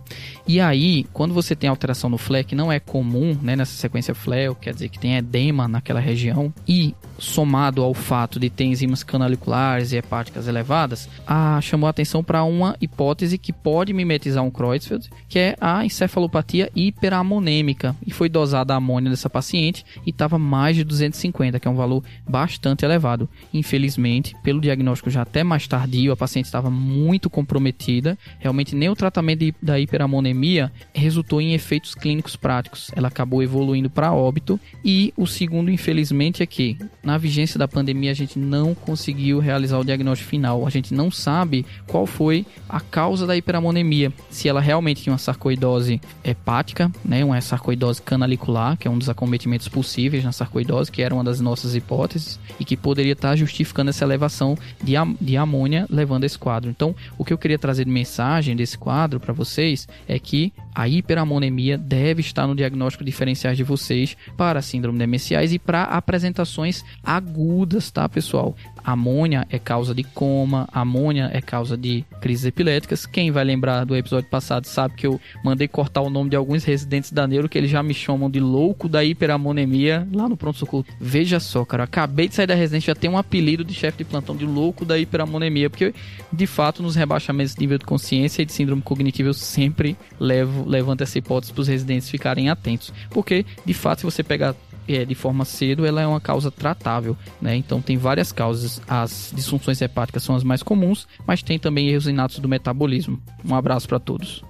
Speaker 4: E aí, quando você tem alteração no flare, que não é comum né, nessa sequência flare, quer dizer que tem edema naquela região, e somado ao fato de ter enzimas canaliculares e hepáticas elevadas, a, chamou a atenção para uma hipótese que pode mimetizar um Creutzfeldt, que é a encefalopatia hiperamonêmica. E foi dosada a amônia dessa paciente e estava mais de 250, que é um valor bastante elevado. Infelizmente, pelo diagnóstico já até mais tardio, a paciente estava muito comprometida. Realmente, nem o tratamento de, da hiperamonemia resultou em efeitos clínicos práticos. Ela acabou evoluindo para óbito. E o segundo, infelizmente, é que na vigência da pandemia a gente não conseguiu realizar o diagnóstico final. A gente não sabe qual foi a causa da hiperamonemia. Se ela realmente tinha uma sarcoidose hepática, né, uma sarcoidose canalicular, que é um dos acometimentos possíveis na sarcoidose, que era uma das nossas hipóteses, e que poderia estar justificando essa elevação de, am de amônia levando a esse quadro. Então, o que eu queria trazer de mensagem desse quadro para vocês é que a hiperamonemia deve estar no diagnóstico diferenciais de vocês para síndrome demenciais e para apresentações agudas, tá, pessoal? Amônia é causa de coma, amônia é causa de crises epiléticas. Quem vai lembrar do episódio passado sabe que eu mandei cortar o nome de alguns residentes da Neuro que eles já me chamam de louco da hiperamonemia lá no pronto-socorro. Veja só, cara, acabei de sair da residência já tem um apelido de chefe de plantão de louco da hiperamonemia, porque de fato nos rebaixamentos de nível de consciência e de síndrome cognitiva eu sempre levo, levanto essa hipótese para os residentes ficarem atentos, porque de fato se você pegar é, de forma cedo, ela é uma causa tratável, né? Então tem várias causas. As disfunções hepáticas são as mais comuns, mas tem também erros inatos do metabolismo. Um abraço para todos.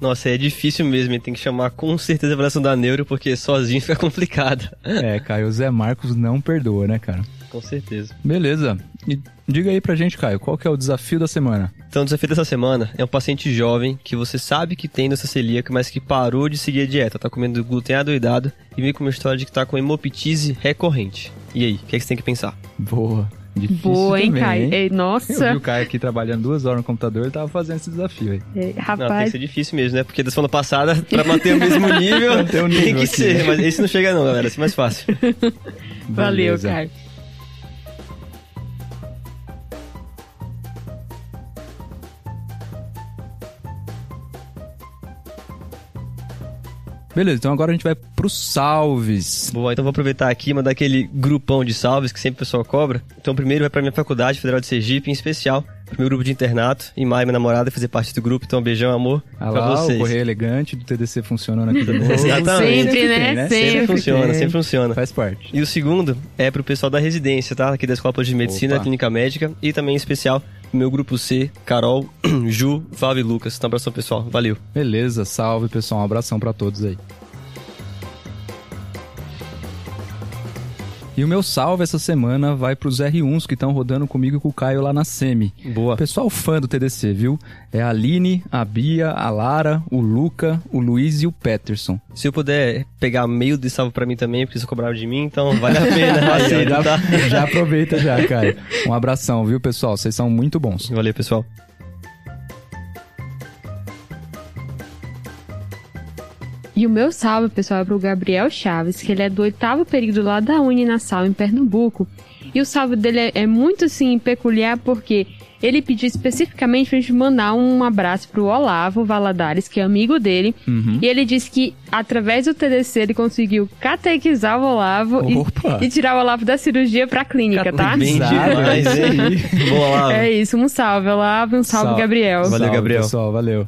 Speaker 3: Nossa, é difícil mesmo, tem que chamar com certeza a avaliação da neuro, porque sozinho fica complicado.
Speaker 1: É, Caio, o Zé Marcos não perdoa, né, cara?
Speaker 3: Com certeza.
Speaker 1: Beleza. E diga aí pra gente, Caio, qual que é o desafio da semana?
Speaker 3: Então, o desafio dessa semana é um paciente jovem que você sabe que tem doença celíaca, mas que parou de seguir a dieta, tá comendo glúten adoidado e vem com uma história de que tá com hemoptise recorrente. E aí, o que, é que você tem que pensar?
Speaker 1: Boa. Difícil
Speaker 2: Boa, hein,
Speaker 1: também,
Speaker 2: Caio?
Speaker 1: hein?
Speaker 2: Ei, nossa.
Speaker 1: Eu vi o Caio aqui trabalhando duas horas no computador e tava fazendo esse desafio aí.
Speaker 2: Ei,
Speaker 3: Não, tem que
Speaker 2: rapaz,
Speaker 3: ser difícil mesmo, né? Porque da semana passada, pra manter o mesmo nível,
Speaker 1: o
Speaker 3: tem
Speaker 1: nível
Speaker 3: que
Speaker 1: aqui.
Speaker 3: ser. Mas esse não chega não, galera. Esse é mais fácil.
Speaker 2: valeu,
Speaker 1: Beleza.
Speaker 2: Caio.
Speaker 1: Beleza, então agora a gente vai pros salves.
Speaker 3: Boa, então vou aproveitar aqui e mandar aquele grupão de salves que sempre o pessoal cobra. Então primeiro vai pra minha faculdade, Federal de Sergipe, em especial pro meu grupo de internato. Em maio, minha namorada fazer parte do grupo, então um beijão, amor,
Speaker 1: Ah
Speaker 3: pra
Speaker 1: lá, o
Speaker 3: vocês.
Speaker 1: correio elegante do TDC funcionando aqui novo.
Speaker 3: Exatamente.
Speaker 2: Sempre, né?
Speaker 1: tem,
Speaker 2: Sempre.
Speaker 3: Sempre funciona,
Speaker 1: tem.
Speaker 3: sempre funciona.
Speaker 1: Faz parte.
Speaker 3: E o segundo é pro pessoal da residência, tá? Aqui da Escola de Medicina,
Speaker 1: Opa.
Speaker 3: da Clínica Médica. E também em especial pro meu grupo C, Carol, Ju, Flávio e Lucas. Então, abração pessoal. Valeu.
Speaker 1: Beleza, salve pessoal, um abração pra todos aí. E o meu salve essa semana vai pros R1s que estão rodando comigo e com o Caio lá na SEMI.
Speaker 3: Boa.
Speaker 1: Pessoal fã do TDC, viu? É a Aline, a Bia, a Lara, o Luca, o Luiz e o Peterson.
Speaker 3: Se eu puder pegar meio de salvo pra mim também, porque vocês cobraram de mim, então vale a pena.
Speaker 1: Aí, já,
Speaker 3: tá?
Speaker 1: já aproveita já, Caio. Um abração, viu, pessoal? Vocês são muito bons.
Speaker 3: Valeu, pessoal.
Speaker 2: E o meu salve, pessoal, é pro Gabriel Chaves, que ele é do oitavo período lá da Uninasal, em Pernambuco. E o salve dele é, é muito, assim, peculiar porque ele pediu especificamente pra gente mandar um abraço pro Olavo Valadares, que é amigo dele.
Speaker 1: Uhum.
Speaker 2: E ele disse que, através do TDC, ele conseguiu catequizar o Olavo e, e tirar o Olavo da cirurgia pra clínica, tá?
Speaker 3: Bem demais.
Speaker 2: É isso, um salve, Olavo, um salve,
Speaker 1: Salve.
Speaker 2: Gabriel.
Speaker 3: Valeu,
Speaker 1: Salve,
Speaker 3: Gabriel.
Speaker 1: pessoal, valeu.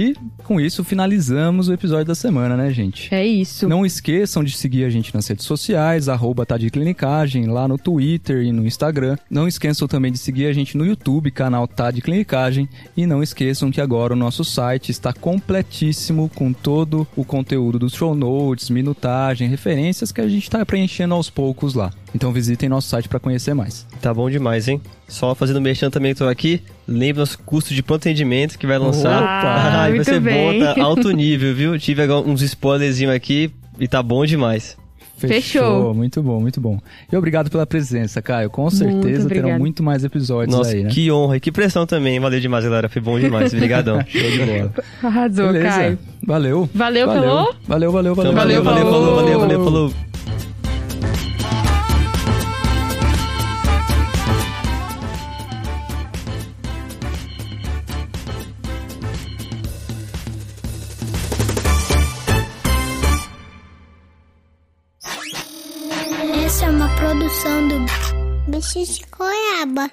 Speaker 1: E com isso finalizamos o episódio da semana, né, gente?
Speaker 2: É isso.
Speaker 1: Não esqueçam de seguir a gente nas redes sociais, arroba tá de clinicagem, lá no Twitter e no Instagram. Não esqueçam também de seguir a gente no YouTube, canal Tá de Clinicagem. E não esqueçam que agora o nosso site está completíssimo com todo o conteúdo dos show notes, minutagem, referências que a gente está preenchendo aos poucos lá. Então visitem nosso site para conhecer mais.
Speaker 3: Tá bom demais, hein? Só fazendo merchan também que tô aqui. Lembre nosso curso de pronto atendimento que vai lançar.
Speaker 2: Opa,
Speaker 3: Ai, vai
Speaker 2: muito
Speaker 3: ser
Speaker 2: bem.
Speaker 3: bom, tá alto nível, viu? Tive agora uns spoilerzinhos aqui e tá bom demais.
Speaker 2: Fechou.
Speaker 1: Muito bom, muito bom. E obrigado pela presença, Caio. Com certeza terão
Speaker 2: obrigado.
Speaker 1: muito mais episódios
Speaker 3: Nossa,
Speaker 1: aí, né?
Speaker 3: que honra e que pressão também. Valeu demais, galera. Foi bom demais. Obrigadão.
Speaker 1: Show de bola.
Speaker 2: Arrasou,
Speaker 1: Beleza.
Speaker 2: Caio.
Speaker 1: Valeu.
Speaker 2: Valeu,
Speaker 1: valeu.
Speaker 2: falou?
Speaker 1: Valeu, valeu, valeu.
Speaker 3: Então,
Speaker 2: Valeu,
Speaker 3: valeu, valeu,
Speaker 2: falou.
Speaker 3: valeu, valeu, falou.
Speaker 5: É uma Bicho de Goiaba.